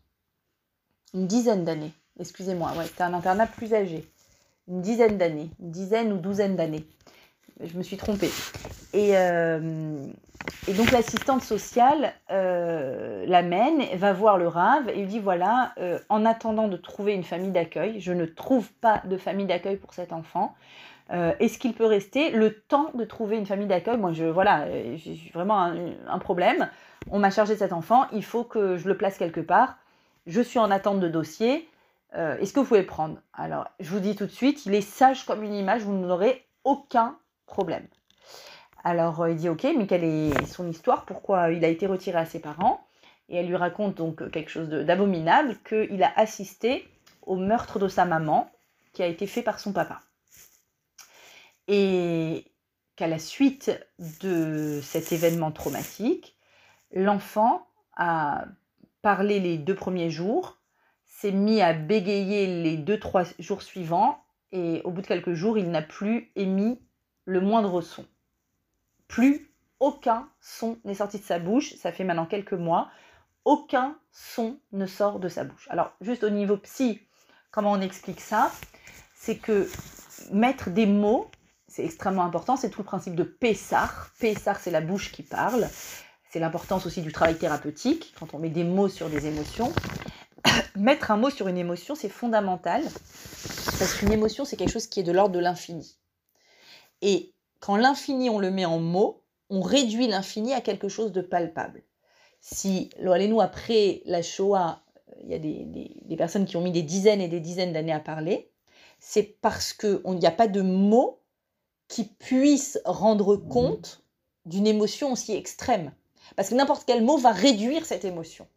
une dizaine d'années, excusez-moi, ouais, un internat plus âgé, une dizaine d'années, une dizaine ou douzaine d'années. Je me suis trompée. Et, donc l'assistante sociale l'amène, va voir le rave et lui dit voilà, en attendant de trouver une famille d'accueil, je ne trouve pas de famille d'accueil pour cet enfant. Euh, Est-ce qu'il peut rester le temps de trouver une famille d'accueil? Moi, je voilà, euh, j'ai vraiment un, problème. On m'a chargé de cet enfant, il faut que je le place quelque part. Je suis en attente de dossier. Euh, Est-ce que vous pouvez le prendre? Alors, je vous dis tout de suite, il est sage comme une image, vous n'aurez aucun problème. Alors il dit ok, mais quelle est son histoire? Pourquoi il a été retiré à ses parents? Et elle lui raconte donc quelque chose d'abominable, qu'il a assisté au meurtre de sa maman, qui a été fait par son papa. Et qu'à la suite de cet événement traumatique, l'enfant a parlé les deux premiers jours, s'est mis à bégayer les deux, trois jours suivants, et au bout de quelques jours, il n'a plus émis le moindre son. Plus aucun son n'est sorti de sa bouche, ça fait maintenant quelques mois, aucun son ne sort de sa bouche. Alors, juste au niveau psy, comment on explique ça? C'est que mettre des mots, c'est extrêmement important, c'est tout le principe de Pessar. Pessar, c'est la bouche qui parle. C'est l'importance aussi du travail thérapeutique, quand on met des mots sur des émotions. Mettre un mot sur une émotion, c'est fondamental, parce qu'une émotion, c'est quelque chose qui est de l'ordre de l'infini. Et quand l'infini, on le met en mots, on réduit l'infini à quelque chose de palpable. Si, nous après la Shoah, il y a des, des- des personnes qui ont mis des dizaines et des dizaines d'années à parler, c'est parce qu'il n'y a pas de mots qui puissent rendre compte d'une émotion aussi extrême. Parce que n'importe quel mot va réduire cette émotion.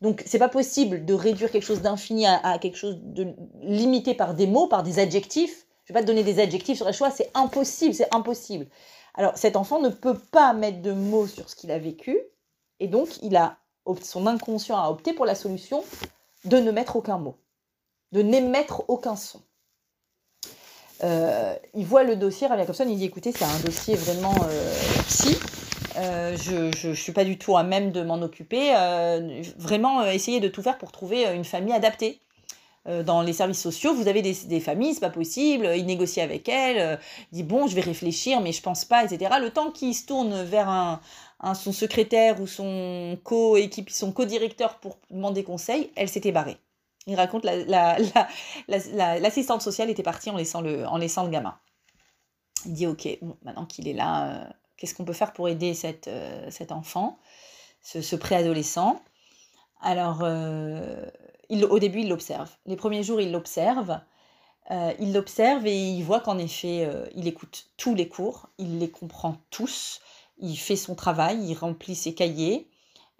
Donc, c'est pas possible de réduire quelque chose d'infini à, à quelque chose de limité par des mots, par des adjectifs. Je vais pas te donner des adjectifs sur la Shoah, c'est impossible, c'est impossible. Alors, cet enfant ne peut pas mettre de mots sur ce qu'il a vécu, et donc il a son inconscient a opté pour la solution de ne mettre aucun mot, de n'émettre aucun son. Euh, il voit le dossier, il dit écoutez, c'est un dossier vraiment euh, psy. Euh, je ne suis pas du tout à même de m'en occuper. Euh, vraiment, euh, essayer de tout faire pour trouver une famille adaptée. dans les services sociaux, vous avez des, familles, c'est pas possible, il négocie avec elles, il dit bon, je vais réfléchir, mais je pense pas, etc. Le temps qu'il se tourne vers un, son secrétaire ou son co-équipe, son co-directeur pour demander conseil, elle s'était barrée. Il raconte l'assistante sociale était partie en laissant le, en laissant le gamin. Il dit ok, maintenant qu'il est là, qu'est-ce qu'on peut faire pour aider cette, cet enfant, ce, ce préadolescent? Alors, euh, au début, il l'observe. Les premiers jours, il l'observe. Euh, il l'observe et il voit qu'en effet, euh, il écoute tous les cours, il les comprend tous, il fait son travail, il remplit ses cahiers,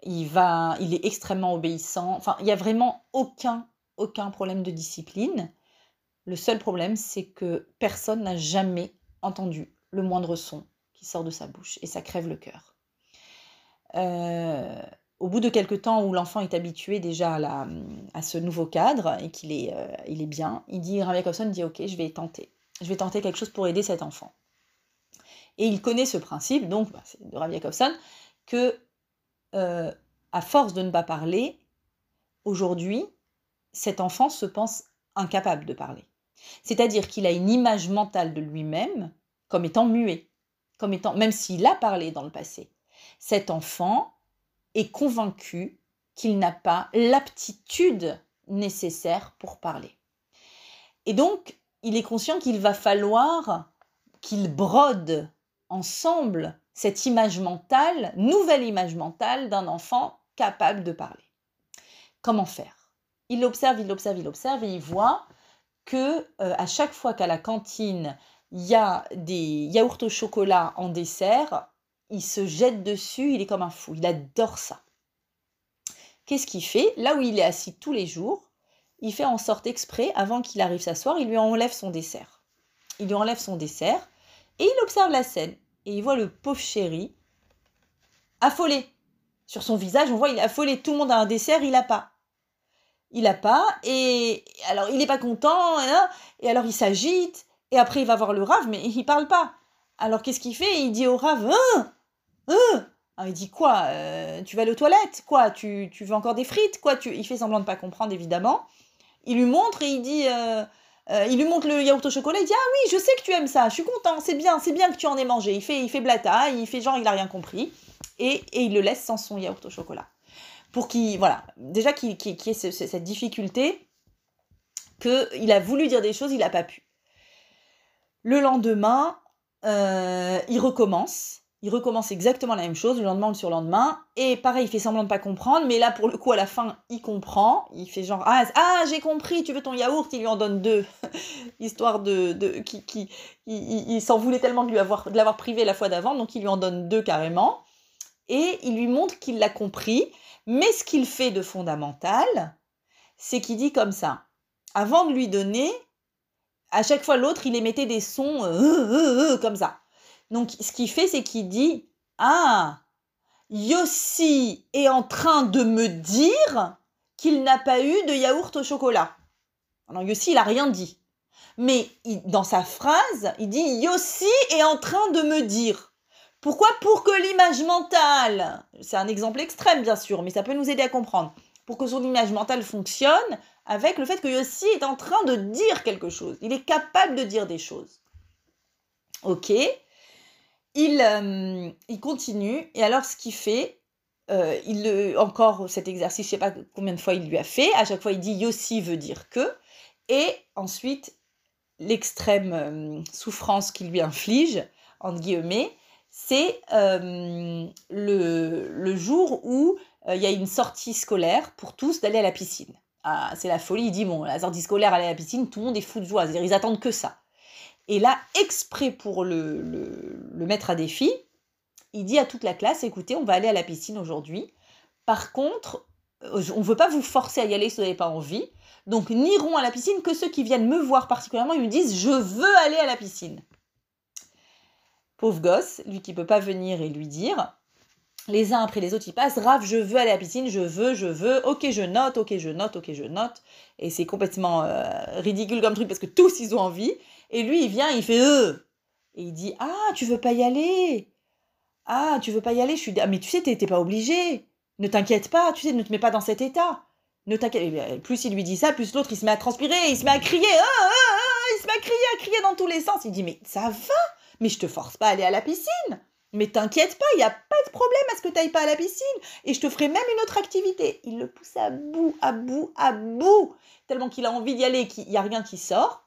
il va, il est extrêmement obéissant. Enfin, il n'y a vraiment aucun, aucun problème de discipline. Le seul problème, c'est que personne n'a jamais entendu le moindre son qui sort de sa bouche et ça crève le cœur. Euh, au bout de quelques temps où l'enfant est habitué déjà à, ce nouveau cadre et qu'il est, euh, il est bien, il dit, Rav dit ok, je vais tenter. Je vais tenter quelque chose pour aider cet enfant. Et il connaît ce principe, donc bah, de Rav Jacobson, que euh, à force de ne pas parler, aujourd'hui, cet enfant se pense incapable de parler. C'est-à-dire qu'il a une image mentale de lui-même comme étant muet, comme étant, même s'il a parlé dans le passé. Cet enfant est convaincu qu'il n'a pas l'aptitude nécessaire pour parler. Et donc, il est conscient qu'il va falloir qu'il brode ensemble cette image mentale, nouvelle image mentale d'un enfant capable de parler. Comment faire? Il observe, il observe, il observe et il voit que euh, à chaque fois qu'à la cantine il y a des yaourts au chocolat en dessert, il se jette dessus, il est comme un fou, il adore ça. Qu'est-ce qu'il fait? Là où il est assis tous les jours, il fait en sorte exprès, avant qu'il arrive s'asseoir, il lui enlève son dessert. Il lui enlève son dessert et il observe la scène. Et il voit le pauvre chéri affolé. Sur son visage, on voit il est affolé. Tout le monde a un dessert, il n'a pas. Il n'a pas. Et alors, il n'est pas content. Hein, et alors, il s'agite. Et après, il va voir le rave, mais il parle pas. Alors, qu'est-ce qu'il fait? Il dit au rave hein? Euh il dit quoi? Euh, Tu vas aux toilettes? Quoi? Tu, veux encore des frites? Quoi? Tu... Il fait semblant de pas comprendre, évidemment. Il lui montre et il dit... Euh, euh, il lui montre le yaourt au chocolat, il dit Ah oui, je sais que tu aimes ça, je suis content, c'est bien, c'est bien que tu en aies mangé. Il fait, il fait blata, il fait genre il a rien compris, et, il le laisse sans son yaourt au chocolat. Pour qu'il, voilà, déjà qu'il y ait cette difficulté, qu'il a voulu dire des choses, il n'a pas pu. Le lendemain, il recommence, il recommence exactement la même chose le lendemain ou le surlendemain. Et pareil, il fait semblant de pas comprendre, mais là, pour le coup, à la fin, il comprend. Il fait genre Ah, ah j'ai compris, tu veux ton yaourt? Il lui en donne deux. Histoire de. de qui, qui, il, s'en voulait tellement de l'avoir privé la fois d'avant, donc il lui en donne deux carrément. Et il lui montre qu'il l'a compris. Mais ce qu'il fait de fondamental, c'est qu'il dit comme ça Avant de lui donner, à chaque fois l'autre, il émettait des sons euh, euh, euh, comme ça. Donc, ce qu'il fait, c'est qu'il dit Ah, Yossi est en train de me dire qu'il n'a pas eu de yaourt au chocolat. Alors, Yossi, il n'a rien dit. Mais dans sa phrase, il dit Yossi est en train de me dire. Pourquoi Pour que l'image mentale, c'est un exemple extrême bien sûr, mais ça peut nous aider à comprendre, pour que son image mentale fonctionne avec le fait que Yossi est en train de dire quelque chose. Il est capable de dire des choses. Ok. Il, euh, continue, et alors ce qu'il fait, euh, il encore cet exercice, je sais pas combien de fois il lui a fait, à chaque fois il dit Yossi veut dire que, et ensuite l'extrême euh, souffrance qu'il lui inflige, entre guillemets, c'est le, le, jour où il y a une sortie scolaire pour tous d'aller à la piscine. Ah, c'est la folie, il dit, bon, la sortie scolaire, aller à la piscine, tout le monde est fou de joie, ils attendent que ça. Et là, exprès pour le, le, mettre à défi, il dit à toute la classe, écoutez, on va aller à la piscine aujourd'hui. Par contre, euh, on ne veut pas vous forcer à y aller si vous n'avez pas envie. Donc, n'iront à la piscine que ceux qui viennent me voir particulièrement ils me disent, je veux aller à la piscine. Pauvre gosse, lui qui peut pas venir et lui dire, les uns après les autres, ils passent, Rave, je veux aller à la piscine, je veux, je veux, ok, je note, ok, je note, ok, je note. Et c'est complètement euh, ridicule comme truc parce que tous, ils ont envie. Et lui, il vient, il fait eux. Et il dit Ah, tu veux pas y aller? Ah, tu veux pas y aller? Je suis ah, mais tu sais, t'es pas obligé. Ne t'inquiète pas, tu sais, ne te mets pas dans cet état. Ne t'inquiète, plus il lui dit ça, plus l'autre il se met à transpirer, il se met à crier, ah, ah, ah, il se met à crier, à crier dans tous les sens. Il dit mais ça va, mais je te force pas à aller à la piscine. Mais t'inquiète pas, il n'y a pas de problème à ce que tu n'ailles pas à la piscine. Et je te ferai même une autre activité. Il le pousse à bout, à bout, à bout. Tellement qu'il a envie d'y aller, qu'il n'y a rien qui sort.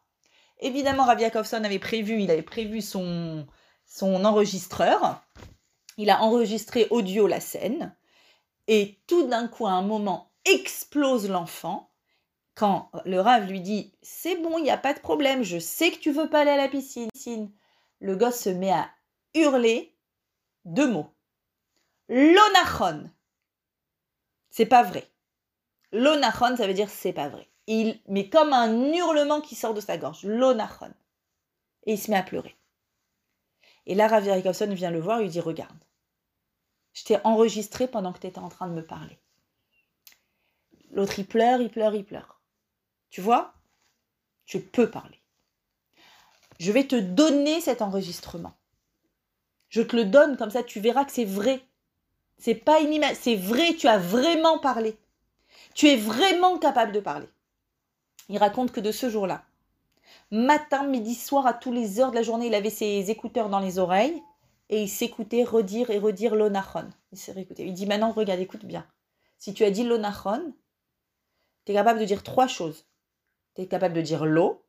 Évidemment, Rav avait prévu, il avait prévu son, son enregistreur. Il a enregistré audio la scène. Et tout d'un coup, à un moment, explose l'enfant quand le rave lui dit C'est bon, il n'y a pas de problème, je sais que tu veux pas aller à la piscine. Le gosse se met à hurler deux mots. L'onachon. C'est pas vrai. L'onachon, ça veut dire c'est pas vrai. Il met comme un hurlement qui sort de sa gorge. L'onachon. Et il se met à pleurer. Et là, Rav vient le voir et lui dit Regarde, je t'ai enregistré pendant que tu étais en train de me parler. L'autre, il pleure, il pleure, il pleure. Tu vois? Je peux parler. Je vais te donner cet enregistrement. Je te le donne comme ça, tu verras que c'est vrai. C'est pas inimaginable, c'est vrai, tu as vraiment parlé. Tu es vraiment capable de parler. Il raconte que de ce jour-là, matin, midi, soir, à tous les heures de la journée, il avait ses écouteurs dans les oreilles et il s'écoutait redire et redire l'onachon. Il s'est réécouté. Il dit maintenant, regarde, écoute bien. Si tu as dit l'onachon, tu es capable de dire trois choses. Tu es capable de dire l'eau,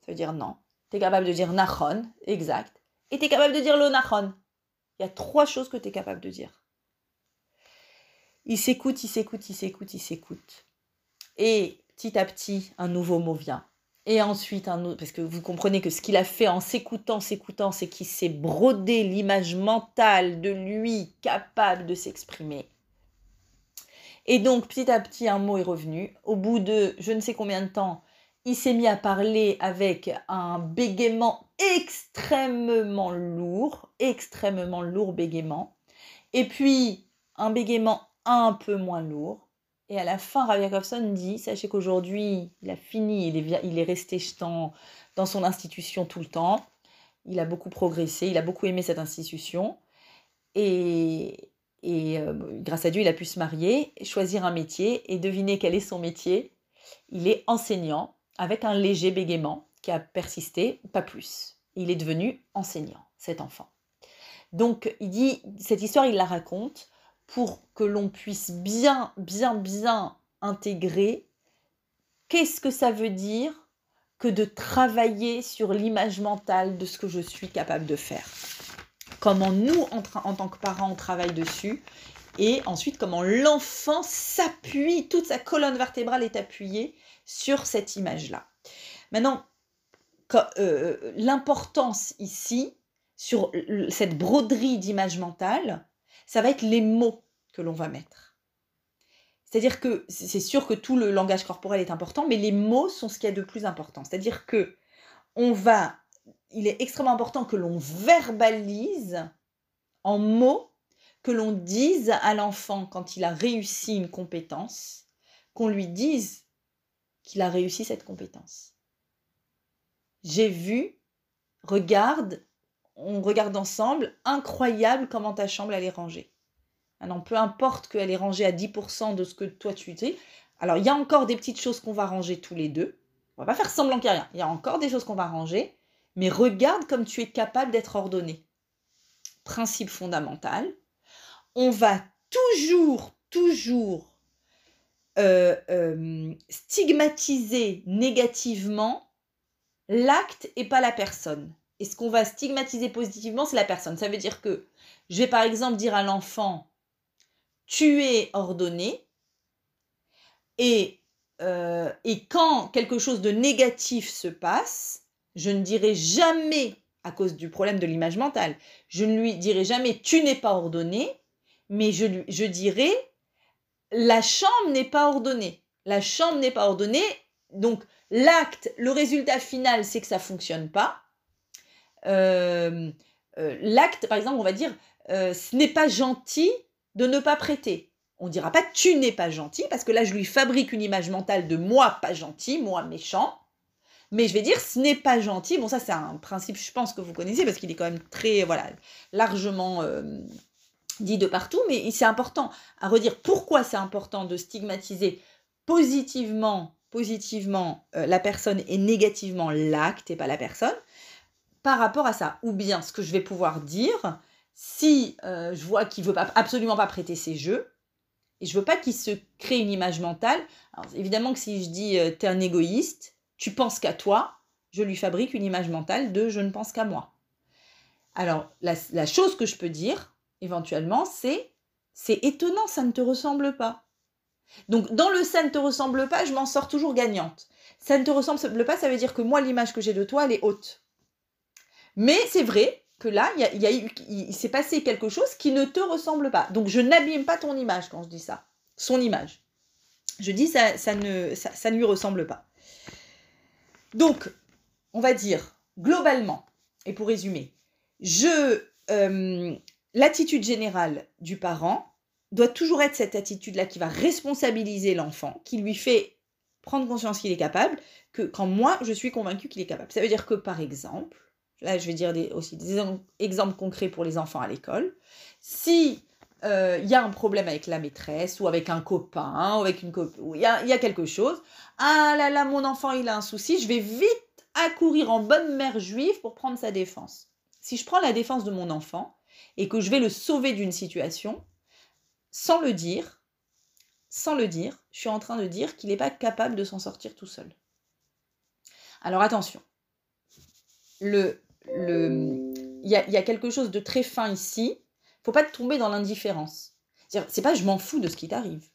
ça veut dire non. Tu es capable de dire nachon, exact. Et tu es capable de dire l'onachon. Il y a trois choses que tu es capable de dire. Il s'écoute, il s'écoute, il s'écoute, il s'écoute. Et petit à petit, un nouveau mot vient. Et ensuite, un autre, parce que vous comprenez que ce qu'il a fait en s'écoutant, s'écoutant, c'est qu'il s'est brodé l'image mentale de lui capable de s'exprimer. Et donc, petit à petit, un mot est revenu. Au bout de je ne sais combien de temps, il s'est mis à parler avec un bégaiement extrêmement lourd, extrêmement lourd bégaiement. Et puis, un bégaiement un peu moins lourd. Et à la fin, Rav Jacobson dit, sachez qu'aujourd'hui, il a fini, il est, il est resté dans, dans son institution tout le temps. Il a beaucoup progressé, il a beaucoup aimé cette institution. Et, et euh, grâce à Dieu, il a pu se marier, choisir un métier et deviner quel est son métier. Il est enseignant avec un léger bégaiement qui a persisté, pas plus. Il est devenu enseignant, cet enfant. Donc, il dit, cette histoire, il la raconte pour que l'on puisse bien, bien, bien intégrer qu'est-ce que ça veut dire que de travailler sur l'image mentale de ce que je suis capable de faire comment nous, en, tant que parents, on travaille dessus, et ensuite comment l'enfant s'appuie, toute sa colonne vertébrale est appuyée sur cette image-là. Maintenant, euh, l'importance ici, sur cette broderie d'image mentale, ça va être les mots que l'on va mettre. C'est-à-dire que c'est sûr que tout le langage corporel est important, mais les mots sont ce qu'il y a de plus important. C'est-à-dire que on va il est extrêmement important que l'on verbalise en mots, que l'on dise à l'enfant quand il a réussi une compétence, qu'on lui dise qu'il a réussi cette compétence. J'ai vu, regarde, on regarde ensemble, incroyable comment ta chambre elle est rangée. Maintenant, peu importe qu'elle est rangée à 10% de ce que toi tu sais. Alors, il y a encore des petites choses qu'on va ranger tous les deux. On va pas faire semblant qu'il n'y a rien. Il y a encore des choses qu'on va ranger mais regarde comme tu es capable d'être ordonné. Principe fondamental. On va toujours, toujours euh, euh, stigmatiser négativement l'acte et pas la personne. Et ce qu'on va stigmatiser positivement, c'est la personne. Ça veut dire que je vais par exemple dire à l'enfant, tu es ordonné, et, euh, et quand quelque chose de négatif se passe, je ne dirai jamais, à cause du problème de l'image mentale, je ne lui dirai jamais tu n'es pas ordonné, mais je, lui, je dirai la chambre n'est pas ordonnée. La chambre n'est pas ordonnée, donc l'acte, le résultat final, c'est que ça fonctionne pas. Euh, euh, l'acte, par exemple, on va dire euh, ce n'est pas gentil de ne pas prêter. On dira pas tu n'es pas gentil, parce que là, je lui fabrique une image mentale de moi pas gentil, moi méchant. Mais je vais dire, ce n'est pas gentil. Bon, ça, c'est un principe, je pense que vous connaissez, parce qu'il est quand même très, voilà, largement dit de partout. Mais c'est important à redire pourquoi c'est important de stigmatiser positivement, positivement euh, la personne et négativement l'acte et pas la personne par rapport à ça. Ou bien ce que je vais pouvoir dire, si euh, je vois qu'il veut pas, absolument pas prêter ses jeux, et je veux pas qu'il se crée une image mentale. évidemment que si je dis euh, tu es un égoïste, tu penses qu'à toi, je lui fabrique une image mentale de je ne pense qu'à moi. Alors la chose que je peux dire éventuellement, c'est c'est étonnant, ça ne te ressemble pas. Donc dans le ça ne te ressemble pas, je m'en sors toujours gagnante. Ça ne te ressemble pas, ça veut dire que moi l'image que j'ai de toi, elle est haute. Mais c'est vrai que là, il, y a, il, s'est passé quelque chose qui ne te ressemble pas. Donc je n'abîme pas ton image quand je dis ça. Son image. Je dis ça, ça ne, ça, ne lui ressemble pas. Donc, on va dire, globalement, et pour résumer, je, euh, l'attitude générale du parent doit toujours être cette attitude-là qui va responsabiliser l'enfant, qui lui fait prendre conscience qu'il est capable, que quand moi, je suis convaincue qu'il est capable. Ça veut dire que, par exemple, là je vais dire aussi des exemples concrets pour les enfants à l'école, si euh, il y a un problème avec la maîtresse ou avec un copain, ou avec une il y y a quelque chose, ah là là, mon enfant il a un souci, je vais vite accourir en bonne mère juive pour prendre sa défense. Si je prends la défense de mon enfant et que je vais le sauver d'une situation, sans le dire, sans le dire, je suis en train de dire qu'il n'est pas capable de s'en sortir tout seul. Alors attention, le il y a, quelque chose de très fin ici. Faut pas tomber dans l'indifférence. C'est pas je m'en fous de ce qui t'arrive.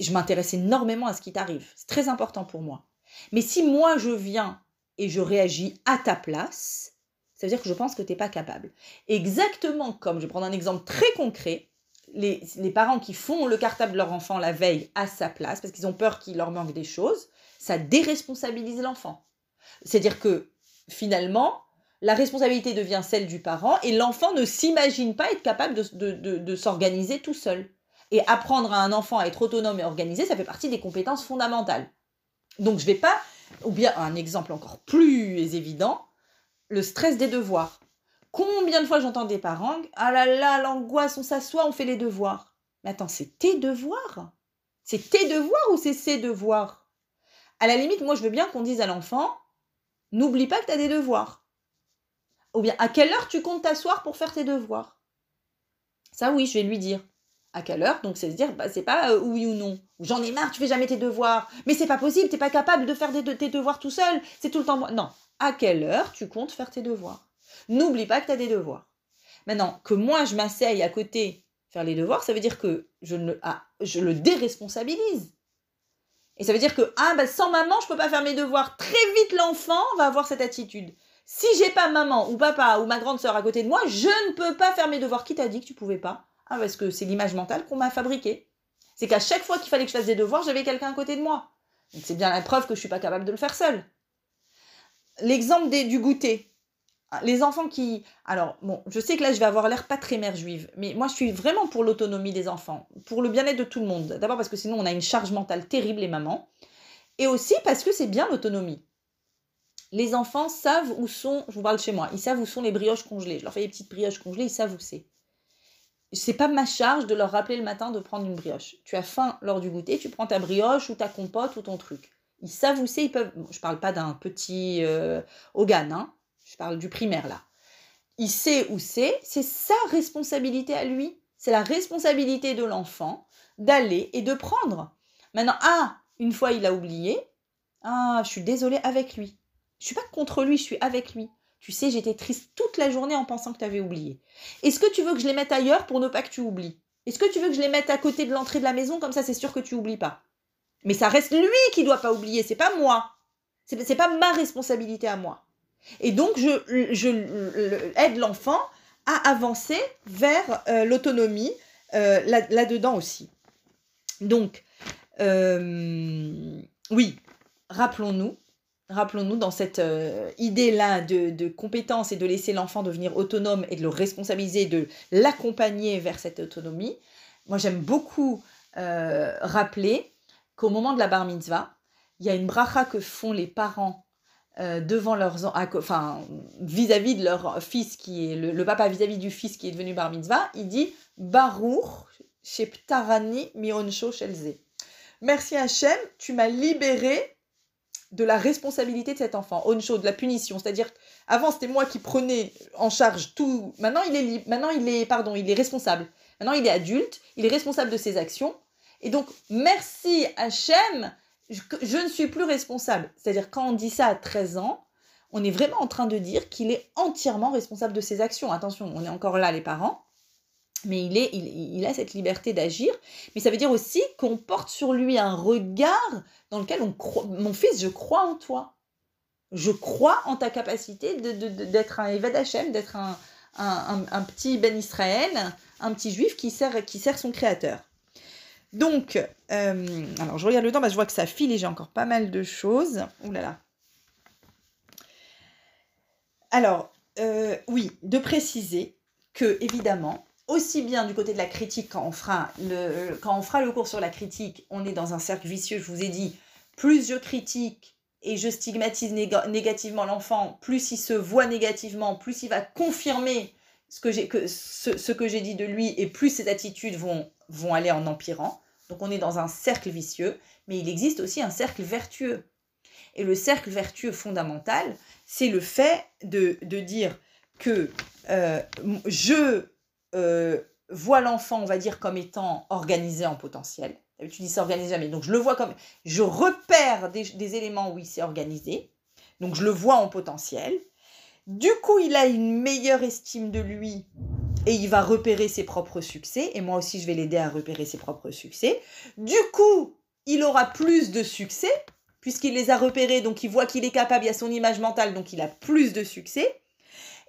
Je m'intéresse énormément à ce qui t'arrive. C'est très important pour moi. Mais si moi je viens et je réagis à ta place, ça veut dire que je pense que tu n'es pas capable. Exactement comme, je vais prendre un exemple très concret, les, les, parents qui font le cartable de leur enfant la veille à sa place, parce qu'ils ont peur qu'il leur manque des choses, ça déresponsabilise l'enfant. C'est-à-dire que finalement, la responsabilité devient celle du parent et l'enfant ne s'imagine pas être capable de, s'organiser tout seul. Et apprendre à un enfant à être autonome et organisé, ça fait partie des compétences fondamentales. Donc je vais pas, ou bien un exemple encore plus évident, le stress des devoirs. Combien de fois j'entends des parents, ah là là, l'angoisse, on s'assoit, on fait les devoirs. Mais attends, c'est tes devoirs? C'est tes devoirs ou c'est ses devoirs? À la limite, moi je veux bien qu'on dise à l'enfant, n'oublie pas que tu as des devoirs. Ou bien, à quelle heure tu comptes t'asseoir pour faire tes devoirs? Ça, oui, je vais lui dire. À quelle heure? Donc, c'est se dire, bah, c'est pas euh, oui ou non. J'en ai marre, tu fais jamais tes devoirs. Mais c'est pas possible, t'es pas capable de faire tes devoirs tout seul. C'est tout le temps moi. Non. À quelle heure tu comptes faire tes devoirs? N'oublie pas que tu as des devoirs. Maintenant, que moi, je m'asseye à côté faire les devoirs, ça veut dire que je, ne, ah, je le déresponsabilise. Et ça veut dire que ah, bah, sans maman, je peux pas faire mes devoirs. Très vite, l'enfant va avoir cette attitude. Si j'ai pas maman ou papa ou ma grande sœur à côté de moi, je ne peux pas faire mes devoirs. Qui t'a dit que tu pouvais pas Ah, parce que c'est l'image mentale qu'on m'a fabriquée. C'est qu'à chaque fois qu'il fallait que je fasse des devoirs, j'avais quelqu'un à côté de moi. Donc c'est bien la preuve que je suis pas capable de le faire seule. L'exemple du goûter. Ah, les enfants qui... Alors, bon, je sais que là, je vais avoir l'air pas très mère juive, mais moi, je suis vraiment pour l'autonomie des enfants, pour le bien-être de tout le monde. D'abord parce que sinon, on a une charge mentale terrible, les mamans. Et aussi parce que c'est bien l'autonomie les enfants savent où sont, je vous parle chez moi, ils savent où sont les brioches congelées. Je leur fais des petites brioches congelées, ils savent où c'est. C'est pas ma charge de leur rappeler le matin de prendre une brioche. Tu as faim lors du goûter, tu prends ta brioche ou ta compote ou ton truc. Ils savent où c'est, ils peuvent. je parle pas d'un petit euh, hein. je parle du primaire là. Il sait où c'est, c'est sa responsabilité à lui. C'est la responsabilité de l'enfant d'aller et de prendre. Maintenant, ah, une fois il a oublié, ah, je suis désolée avec lui. Je suis pas contre lui, je suis avec lui. Tu sais, j'étais triste toute la journée en pensant que tu avais oublié. Est-ce que tu veux que je les mette ailleurs pour ne pas que tu oublies? Est-ce que tu veux que je les mette à côté de l'entrée de la maison? Comme ça c'est sûr que tu oublies pas Mais ça reste lui qui doit pas oublier, c'est pas moi. C'est, c'est pas ma responsabilité à moi. Et donc je, je aide l'enfant à avancer vers euh, l'autonomie euh, là, dedans aussi. Donc euh, oui, rappelons-nous rappelons-nous, dans cette idée-là de, de, compétence et de laisser l'enfant devenir autonome et de le responsabiliser, de l'accompagner vers cette autonomie, moi j'aime beaucoup rappeler qu'au moment de la bar mitzvah, il y a une bracha que font les parents euh, devant leurs enfin vis-à-vis de leur fils qui est le, papa vis-à-vis du fils qui est devenu bar mitzvah, il dit Baruch sheptarani mionsho shelze. merci Hachem, tu m'as libéré de la responsabilité de cet enfant, oncho, de la punition. C'est-à-dire, avant c'était moi qui prenais en charge tout. Maintenant il est libre. Maintenant il est, pardon, il est responsable. Maintenant il est adulte, il est responsable de ses actions. Et donc, merci Hachem, je, je ne suis plus responsable. C'est-à-dire, quand on dit ça à 13 ans, on est vraiment en train de dire qu'il est entièrement responsable de ses actions. Attention, on est encore là, les parents. Mais il, est, il, a cette liberté d'agir. Mais ça veut dire aussi qu'on porte sur lui un regard dans lequel on croit. Mon fils, je crois en toi. Je crois en ta capacité d'être un Eved Hashem, d'être un, un, petit Ben Israël, un petit juif qui sert, qui sert son créateur. Donc, euh, alors je regarde le temps, je vois que ça file et j'ai encore pas mal de choses. Ouh là là. Alors, euh, oui, de préciser que, évidemment, aussi bien du côté de la critique, quand on, fera le, cours sur la critique, on est dans un cercle vicieux, je vous ai dit, plus je critique et je stigmatise négativement l'enfant, plus il se voit négativement, plus il va confirmer ce que j'ai ce, que j'ai dit de lui et plus ses attitudes vont, vont aller en empirant. Donc on est dans un cercle vicieux, mais il existe aussi un cercle vertueux. Et le cercle vertueux fondamental, c'est le fait de, dire que euh, je euh, vois l'enfant, on va dire, comme étant organisé en potentiel. Tu dis c'est organisé jamais. Donc je le vois comme. Je repère des, des éléments où il s'est organisé. Donc je le vois en potentiel. Du coup, il a une meilleure estime de lui et il va repérer ses propres succès. Et moi aussi, je vais l'aider à repérer ses propres succès. Du coup, il aura plus de succès puisqu'il les a repérés, donc il voit qu'il est capable, il y a son image mentale, donc il a plus de succès.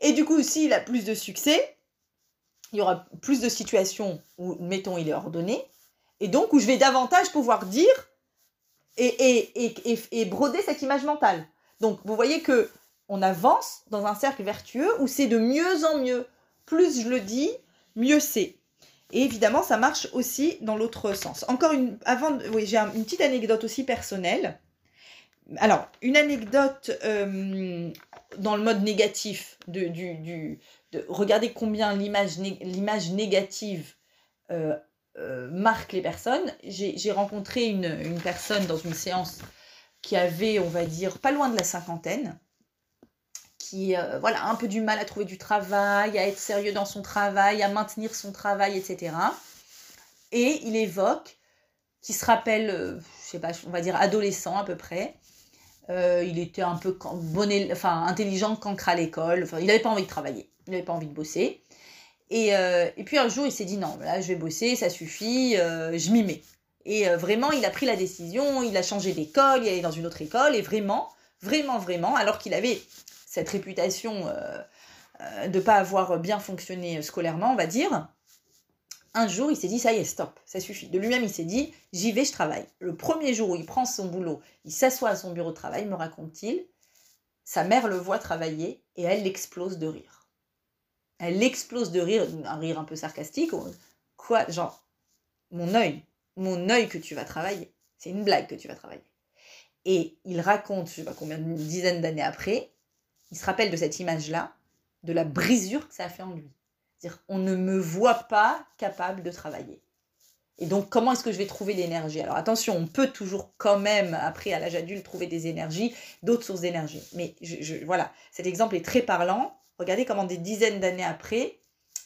Et du coup, s'il a plus de succès, il y aura plus de situations où, mettons, il est ordonné, et donc où je vais davantage pouvoir dire et, et, et, et broder cette image mentale. Donc, vous voyez que on avance dans un cercle vertueux où c'est de mieux en mieux. Plus je le dis, mieux c'est. Et évidemment, ça marche aussi dans l'autre sens. Encore une, avant, oui, j'ai une petite anecdote aussi personnelle. Alors, une anecdote euh, dans le mode négatif de, du, du de regardez combien l'image négative euh, euh, marque les personnes. J'ai rencontré une, une, personne dans une séance qui avait, on va dire, pas loin de la cinquantaine, qui voilà un peu du mal à trouver du travail, à être sérieux dans son travail, à maintenir son travail, etc. Et il évoque, qui se rappelle, je sais pas, on va dire adolescent à peu près, euh, il était un peu bon, enfin, intelligent, cancre à l'école. Il n'avait pas envie de travailler. Il n'avait pas envie de bosser. Et, euh, et, puis un jour, il s'est dit non, là, je vais bosser, ça suffit, euh, je m'y mets. Et vraiment, il a pris la décision, il a changé d'école, il est allé dans une autre école. Et vraiment, vraiment, vraiment, alors qu'il avait cette réputation de ne pas avoir bien fonctionné scolairement, on va dire, un jour, il s'est dit, ça y est, stop, ça suffit. De lui-même, il s'est dit, j'y vais, je travaille. Le premier jour où il prend son boulot, il s'assoit à son bureau de travail, me raconte-t-il, sa mère le voit travailler et elle l'explose de rire. Elle explose de rire, un rire un peu sarcastique. Quoi, genre, mon œil, mon œil que tu vas travailler. C'est une blague que tu vas travailler. Et il raconte, je sais pas combien, de dizaines d'années après, il se rappelle de cette image-là, de la brisure que ça a fait en lui. C'est-à-dire, on ne me voit pas capable de travailler. Et donc, comment est-ce que je vais trouver l'énergie? Alors, attention, on peut toujours quand même, après, à l'âge adulte, trouver des énergies, d'autres sources d'énergie. Mais je, voilà, cet exemple est très parlant. Regardez comment des dizaines d'années après,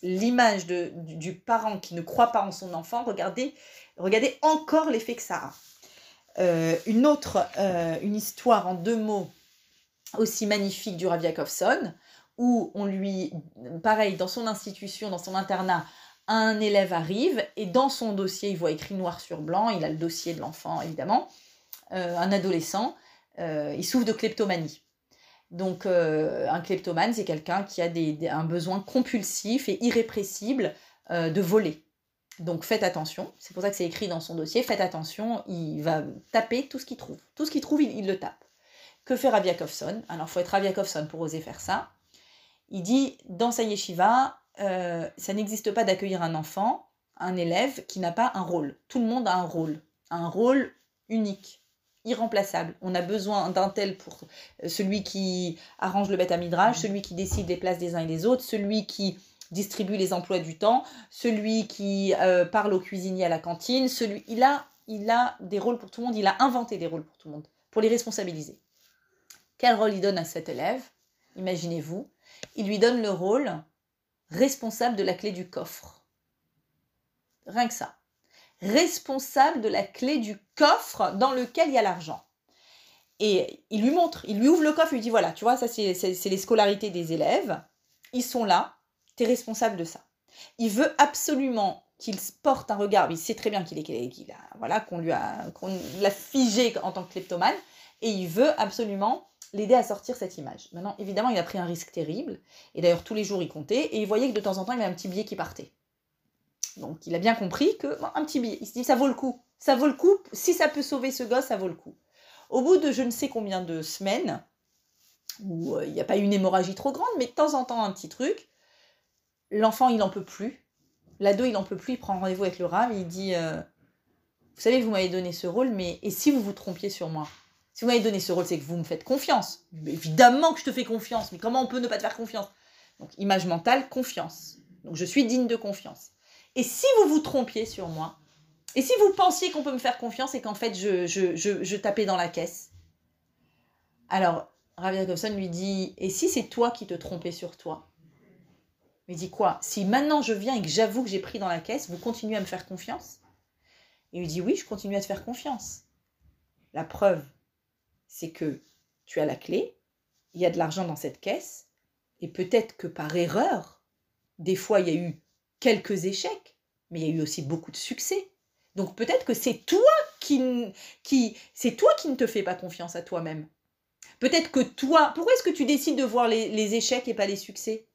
l'image du, du, parent qui ne croit pas en son enfant, regardez, regardez encore l'effet que ça a. Euh, une autre, euh, une histoire en deux mots aussi magnifique du Rav Yakovson, où on lui, pareil, dans son institution, dans son internat, un élève arrive et dans son dossier, il voit écrit noir sur blanc, il a le dossier de l'enfant évidemment, euh, un adolescent, euh, il souffre de kleptomanie. Donc euh, un kleptomane, c'est quelqu'un qui a des, un besoin compulsif et irrépressible de voler. Donc faites attention, c'est pour ça que c'est écrit dans son dossier, faites attention, il va taper tout ce qu'il trouve. Tout ce qu'il trouve, il, le tape. Que fait Rabiakovson Alors il faut être Rabiakovson pour oser faire ça. Il dit dans sa yeshiva, euh, ça n'existe pas d'accueillir un enfant, un élève qui n'a pas un rôle. Tout le monde a un rôle, un rôle unique, irremplaçable. On a besoin d'un tel pour euh, celui qui arrange le bête à midrash, mm. celui qui décide des places des uns et des autres, celui qui distribue les emplois du temps, celui qui euh, parle au cuisinier à la cantine, celui il a il a des rôles pour tout le monde, il a inventé des rôles pour tout le monde, pour les responsabiliser. Quel rôle il donne à cet élève Imaginez-vous, il lui donne le rôle responsable de la clé du coffre. Rien que ça. Responsable de la clé du coffre dans lequel il y a l'argent. Et il lui montre, il lui ouvre le coffre, il lui dit voilà, tu vois, ça c'est les scolarités des élèves. Ils sont là, tu es responsable de ça. Il veut absolument qu'il porte un regard, il sait très bien qu'il est, a, voilà, qu'on lui a, qu'on l'a figé en tant que kleptomane, et il veut absolument l'aider à sortir cette image. Maintenant, évidemment, il a pris un risque terrible, et d'ailleurs tous les jours il comptait, et il voyait que de temps en temps il y avait un petit billet qui partait. Donc il a bien compris que un petit billet, il se dit ça vaut le coup, ça vaut le coup, si ça peut sauver ce gosse, ça vaut le coup. Au bout de je ne sais combien de semaines, où euh, il n'y a pas eu une hémorragie trop grande, mais de temps en temps un petit truc, l'enfant il n'en peut plus, l'ado il n'en peut plus, il prend rendez-vous avec le rame, il dit euh, Vous savez, vous m'avez donné ce rôle, mais et si vous vous trompiez sur moi? Si vous m'avez donné ce rôle, c'est que vous me faites confiance. évidemment que je te fais confiance, mais comment on peut ne pas te faire confiance? Donc, image mentale, confiance. Donc, je suis digne de confiance. Et si vous vous trompiez sur moi, et si vous pensiez qu'on peut me faire confiance et qu'en fait je, je, tapais dans la caisse? Alors, Ravi Jacobson lui dit Et si c'est toi qui te trompais sur toi? Il dit quoi? Si maintenant je viens et que j'avoue que j'ai pris dans la caisse, vous continuez à me faire confiance? Il lui dit Oui, je continue à te faire confiance. La preuve, c'est que tu as la clé, il y a de l'argent dans cette caisse, et peut-être que par erreur, des fois il y a eu quelques échecs, mais il y a eu aussi beaucoup de succès. Donc peut-être que c'est toi qui, qui c'est toi qui ne te fais pas confiance à toi-même. Peut-être que toi, pourquoi est-ce que tu décides de voir les, échecs et pas les succès?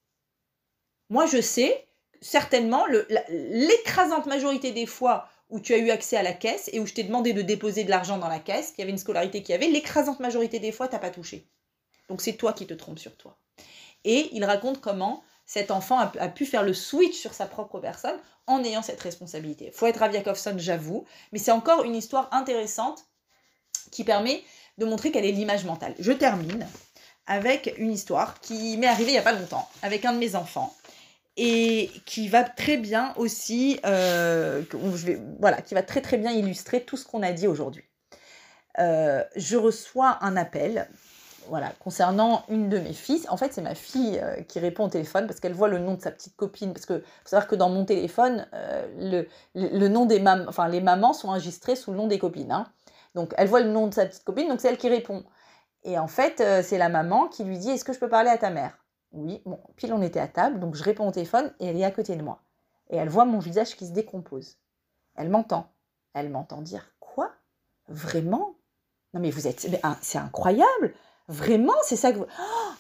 Moi, je sais, certainement, l'écrasante majorité des fois où tu as eu accès à la caisse et où je t'ai demandé de déposer de l'argent dans la caisse, qu'il y avait une scolarité qui avait, l'écrasante majorité des fois, tu n'as pas touché. Donc c'est toi qui te trompes sur toi. Et il raconte comment cet enfant a, pu faire le switch sur sa propre personne en ayant cette responsabilité. Faut être Raviakovson, j'avoue, mais c'est encore une histoire intéressante qui permet de montrer quelle est l'image mentale. Je termine avec une histoire qui m'est arrivée il n'y a pas longtemps avec un de mes enfants et qui va très bien aussi, euh, voilà, qui va très très bien illustrer tout ce qu'on a dit aujourd'hui. Euh, je reçois un appel voilà, concernant une de mes filles, en fait, c'est ma fille euh, qui répond au téléphone parce qu'elle voit le nom de sa petite copine. Parce que faut savoir que dans mon téléphone, le, nom des les mamans sont enregistrées sous le nom des copines. Hein. Donc, elle voit le nom de sa petite copine, donc c'est elle qui répond. Et en fait, c'est la maman qui lui dit Est-ce que je peux parler à ta mère? Oui, bon, pile on était à table, donc je réponds au téléphone et elle est à côté de moi. Et elle voit mon visage qui se décompose. Elle m'entend. Elle m'entend dire Quoi? Vraiment? Non, mais vous êtes. C'est incroyable Vraiment, c'est ça que vous...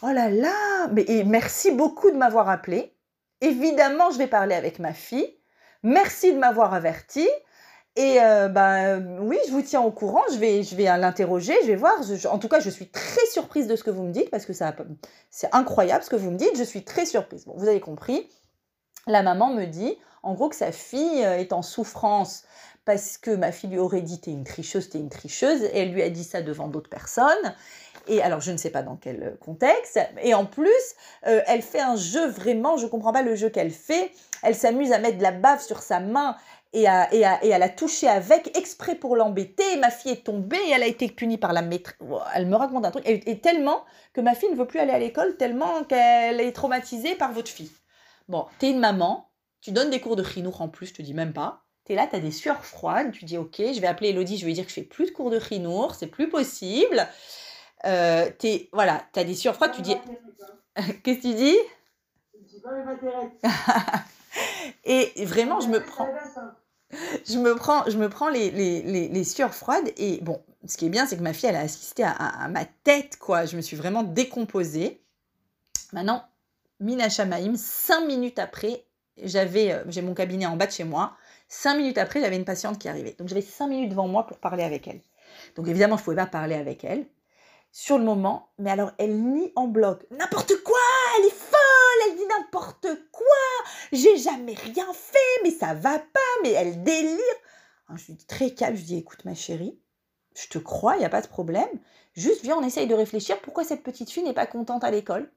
Oh là là Mais et merci beaucoup de m'avoir appelé. Évidemment, je vais parler avec ma fille. Merci de m'avoir averti. Et euh, bah, oui, je vous tiens au courant. Je vais, je vais l'interroger. Je vais voir. en tout cas, je suis très surprise de ce que vous me dites parce que ça, c'est incroyable ce que vous me dites. Je suis très surprise. Bon, vous avez compris. La maman me dit, en gros, que sa fille euh, est en souffrance parce que ma fille lui aurait dit t'es une tricheuse, t'es une tricheuse. Et elle lui a dit ça devant d'autres personnes. Et alors, je ne sais pas dans quel euh, contexte. Et en plus, euh, elle fait un jeu vraiment, je ne comprends pas le jeu qu'elle fait. Elle s'amuse à mettre de la bave sur sa main et à, et à, et à la toucher avec, exprès pour l'embêter. Ma fille est tombée et elle a été punie par la maîtresse. Elle me raconte un truc. Et, tellement que ma fille ne veut plus aller à l'école, tellement qu'elle est traumatisée par votre fille. Bon, t'es une maman, tu donnes des cours de chinour en plus, je te dis même pas. T'es là, t'as des sueurs froides, tu dis ok, je vais appeler Elodie, je vais lui dire que je fais plus de cours de chinour, c'est plus possible. Euh, t'es, voilà, tu as des sueurs froides, tu dis... Qu'est-ce que tu dis? Et vraiment, je me prends... Je me prends, je me prends les, les, les, sueurs froides et bon, ce qui est bien, c'est que ma fille, elle a assisté à, ma tête, quoi. Je me suis vraiment décomposée. Maintenant, Mina Shamaim, cinq minutes après, j'avais, euh, j'ai mon cabinet en bas de chez moi. Cinq minutes après, j'avais une patiente qui arrivait. Donc j'avais cinq minutes devant moi pour parler avec elle. Donc évidemment, je ne pouvais pas parler avec elle sur le moment, mais alors elle nie en bloc. N'importe quoi, elle est folle, elle dit n'importe quoi, j'ai jamais rien fait, mais ça va pas, mais elle délire. je suis très calme, je dis écoute ma chérie, je te crois, il n'y a pas de problème. Juste viens, on essaye de réfléchir pourquoi cette petite fille n'est pas contente à l'école?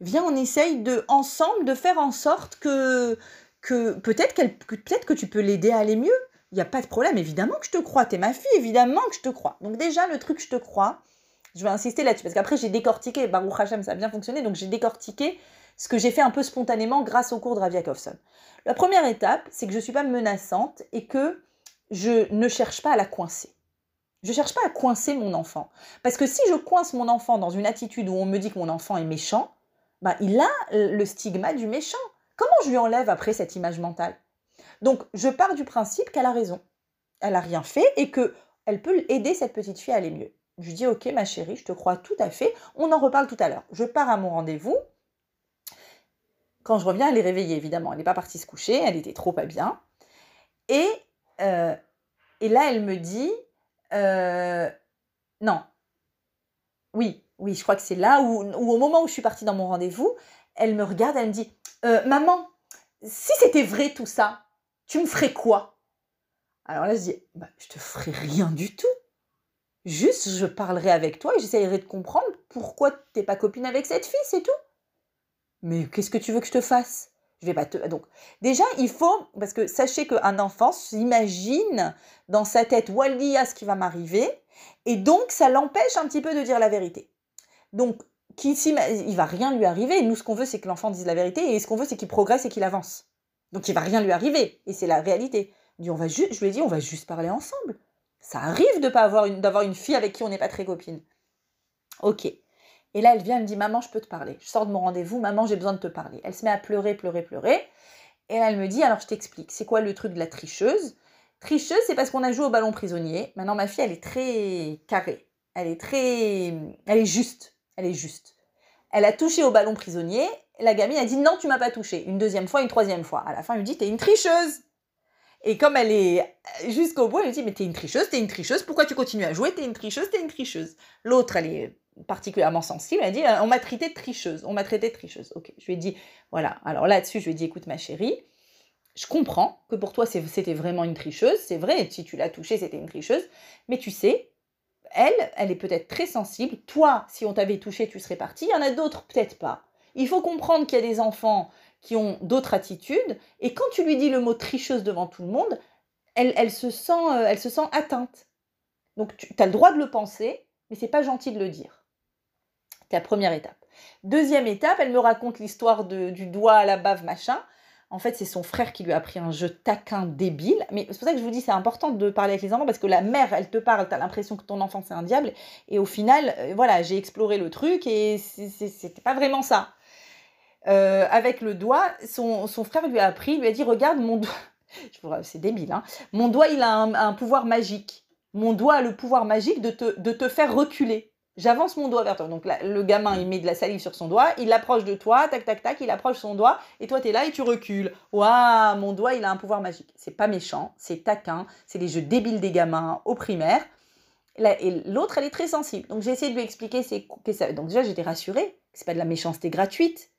Viens, on essaye de ensemble de faire en sorte que que peut-être qu'elle peut-être que tu peux l'aider à aller mieux. Il n'y a pas de problème, évidemment que je te crois, t'es ma fille, évidemment que je te crois. Donc déjà, le truc je te crois, je vais insister là-dessus, parce qu'après j'ai décortiqué, Baruch Hashem, ça a bien fonctionné, donc j'ai décortiqué ce que j'ai fait un peu spontanément grâce au cours de Rav La première étape, c'est que je ne suis pas menaçante et que je ne cherche pas à la coincer. Je ne cherche pas à coincer mon enfant. Parce que si je coince mon enfant dans une attitude où on me dit que mon enfant est méchant, bah, il a le stigma du méchant. Comment je lui enlève après cette image mentale? Donc, je pars du principe qu'elle a raison. Elle n'a rien fait et qu'elle peut aider cette petite fille à aller mieux. Je dis, ok ma chérie, je te crois tout à fait. On en reparle tout à l'heure. Je pars à mon rendez-vous. Quand je reviens, elle est réveillée, évidemment. Elle n'est pas partie se coucher, elle était trop pas bien. Et, euh, et là, elle me dit, euh, non, oui, oui, je crois que c'est là où, au moment où je suis partie dans mon rendez-vous, elle me regarde, elle me dit euh, Maman, si c'était vrai tout ça, tu me ferais quoi? Alors là, je dis bah, Je te ferai rien du tout. Juste, je parlerai avec toi et j'essayerai de comprendre pourquoi t'es pas copine avec cette fille, c'est tout. Mais qu'est-ce que tu veux que je te fasse? Je vais pas te... Donc, déjà, il faut, parce que sachez qu'un enfant s'imagine dans sa tête, Waldia, ce qui va m'arriver, et donc ça l'empêche un petit peu de dire la vérité. Donc, qui il va rien lui arriver. Nous, ce qu'on veut, c'est que l'enfant dise la vérité, et ce qu'on veut, c'est qu'il progresse et qu'il avance. Donc, il va rien lui arriver, et c'est la réalité. on va juste, je lui ai dit, on va juste parler ensemble. Ça arrive de pas avoir une, d'avoir une fille avec qui on n'est pas très copine. Ok. Et là, elle vient, elle me dit, maman, je peux te parler. Je sors de mon rendez-vous, maman, j'ai besoin de te parler. Elle se met à pleurer, pleurer, pleurer. Et là, elle me dit, alors je t'explique, c'est quoi le truc de la tricheuse? Tricheuse, c'est parce qu'on a joué au ballon prisonnier. Maintenant, ma fille, elle est très carrée. Elle est très... Elle est juste. Elle est juste. Elle a touché au ballon prisonnier. La gamine a dit non, tu m'as pas touché. Une deuxième fois, une troisième fois. À la fin, elle lui dit t'es une tricheuse. Et comme elle est jusqu'au bout, elle lui dit mais t'es une tricheuse, t'es une tricheuse. Pourquoi tu continues à jouer T'es une tricheuse, t'es une tricheuse? L'autre, elle est particulièrement sensible. Elle dit on m'a traité de tricheuse. On m'a traité de tricheuse. Ok. Je lui ai dit voilà. Alors là-dessus, je lui ai dit écoute ma chérie. Je comprends que pour toi c'était vraiment une tricheuse, c'est vrai, si tu l'as touchée c'était une tricheuse, mais tu sais, elle, elle est peut-être très sensible. Toi, si on t'avait touché, tu serais parti. Il y en a d'autres, peut-être pas. Il faut comprendre qu'il y a des enfants qui ont d'autres attitudes. Et quand tu lui dis le mot tricheuse devant tout le monde, elle, se, sent, euh, elle se sent atteinte. Donc tu as le droit de le penser, mais c'est pas gentil de le dire. C'est la première étape. Deuxième étape, elle me raconte l'histoire du doigt à la bave, machin. En fait, c'est son frère qui lui a appris un jeu taquin débile. Mais c'est pour ça que je vous dis, c'est important de parler avec les enfants parce que la mère, elle te parle, tu as l'impression que ton enfant c'est un diable. Et au final, euh, voilà, j'ai exploré le truc et c'était pas vraiment ça. Euh, avec le doigt, son, frère lui a appris, lui a dit Regarde, mon doigt. c'est débile, hein. Mon doigt, il a un, pouvoir magique. Mon doigt a le pouvoir magique de te faire reculer. J'avance mon doigt vers toi. Donc le gamin, il met de la salive sur son doigt, il l'approche de toi, tac, tac, tac, il approche son doigt, et toi, tu es là et tu recules. Waouh, mon doigt, il a un pouvoir magique. C'est pas méchant, c'est taquin, c'est les jeux débiles des gamins au primaire. Et l'autre, elle est très sensible. Donc j'ai essayé de lui expliquer. Donc déjà, j'étais rassurée c'est pas de la méchanceté gratuite,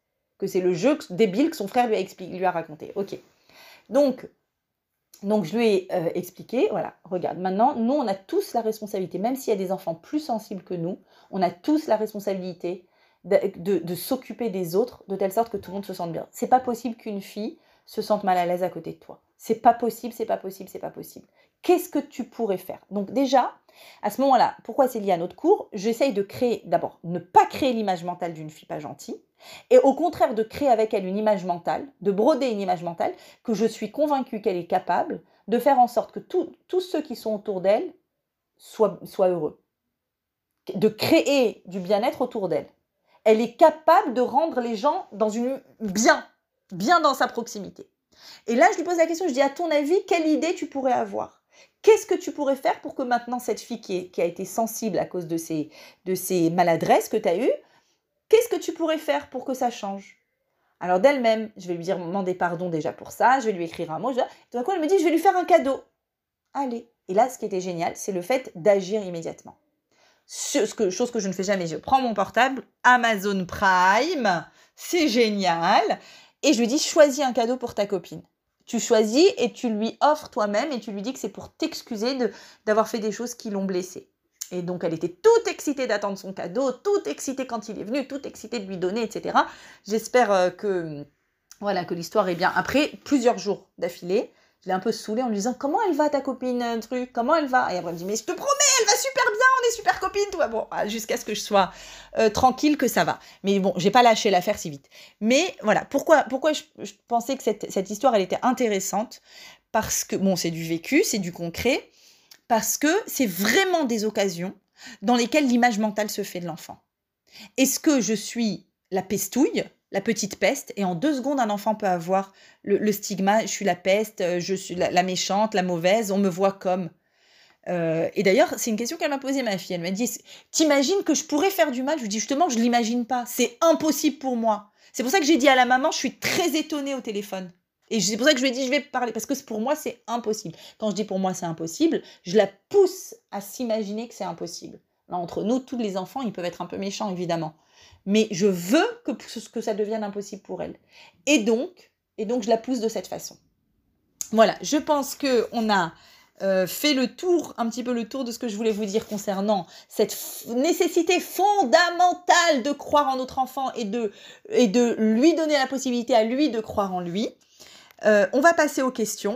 que c'est le jeu débile que son frère lui a, raconté. Ok. Donc, donc je lui ai euh, expliqué, voilà, regarde, maintenant, nous, on a tous la responsabilité, même s'il y a des enfants plus sensibles que nous, on a tous la responsabilité de, s'occuper des autres de telle sorte que tout le monde se sente bien. C'est pas possible qu'une fille se sente mal à l'aise à côté de toi. C'est pas possible, c'est pas possible, c'est pas possible. Qu'est-ce que tu pourrais faire? Donc déjà, à ce moment-là, pourquoi c'est lié à notre cours? J'essaye de créer, d'abord, ne pas créer l'image mentale d'une fille pas gentille, et au contraire de créer avec elle une image mentale, de broder une image mentale, que je suis convaincue qu'elle est capable de faire en sorte que tous ceux qui sont autour d'elle soient, soient heureux, de créer du bien-être autour d'elle. Elle est capable de rendre les gens dans une bien, bien dans sa proximité. Et là, je lui pose la question, je dis, à ton avis, quelle idée tu pourrais avoir? Qu'est-ce que tu pourrais faire pour que maintenant cette fille qui, qui a été sensible à cause de ces, de ces maladresses que tu as eues, Qu'est-ce que tu pourrais faire pour que ça change? Alors d'elle-même, je vais lui dire demander pardon déjà pour ça, je vais lui écrire un mot. Je... Tout d'un coup, elle me dit, je vais lui faire un cadeau. Allez. Et là, ce qui était génial, c'est le fait d'agir immédiatement. Ce que, chose que je ne fais jamais, je prends mon portable, Amazon Prime, c'est génial. Et je lui dis, choisis un cadeau pour ta copine. Tu choisis et tu lui offres toi-même et tu lui dis que c'est pour t'excuser d'avoir fait des choses qui l'ont blessée. Et donc elle était toute excitée d'attendre son cadeau, toute excitée quand il est venu, toute excitée de lui donner, etc. J'espère euh, que voilà que l'histoire est bien. Après plusieurs jours d'affilée, Je l'ai un peu saoulée en lui disant comment elle va ta copine truc comment elle va? Et après elle me dit mais je te promets elle va super bien on est super copines toi. Bon ah, jusqu'à ce que je sois euh, tranquille que ça va. Mais bon j'ai pas lâché l'affaire si vite. Mais voilà pourquoi pourquoi je, pensais que cette, cette histoire elle était intéressante? Parce que bon c'est du vécu c'est du concret parce que c'est vraiment des occasions dans lesquelles l'image mentale se fait de l'enfant est-ce que je suis la pestouille la petite peste, et en deux secondes, un enfant peut avoir le, stigma, je suis la peste, euh, je suis la, méchante, la mauvaise, on me voit comme. Euh, et d'ailleurs, c'est une question qu'elle m'a posée, ma fille. Elle m'a dit, t'imagines que je pourrais faire du mal? Je lui dis justement, je l'imagine pas. C'est impossible pour moi. C'est pour ça que j'ai dit à la maman, je suis très étonnée au téléphone. Et c'est pour ça que je lui ai dit, je vais parler, parce que pour moi, c'est impossible. Quand je dis pour moi, c'est impossible, je la pousse à s'imaginer que c'est impossible. Là, entre nous, tous les enfants, ils peuvent être un peu méchants, évidemment mais je veux que, que ça devienne impossible pour elle. Et donc, et donc je la pousse de cette façon. Voilà, je pense que on a euh, fait le tour, un petit peu le tour de ce que je voulais vous dire concernant cette nécessité fondamentale de croire en notre enfant et de, et de lui donner la possibilité à lui de croire en lui. Euh, on va passer aux questions.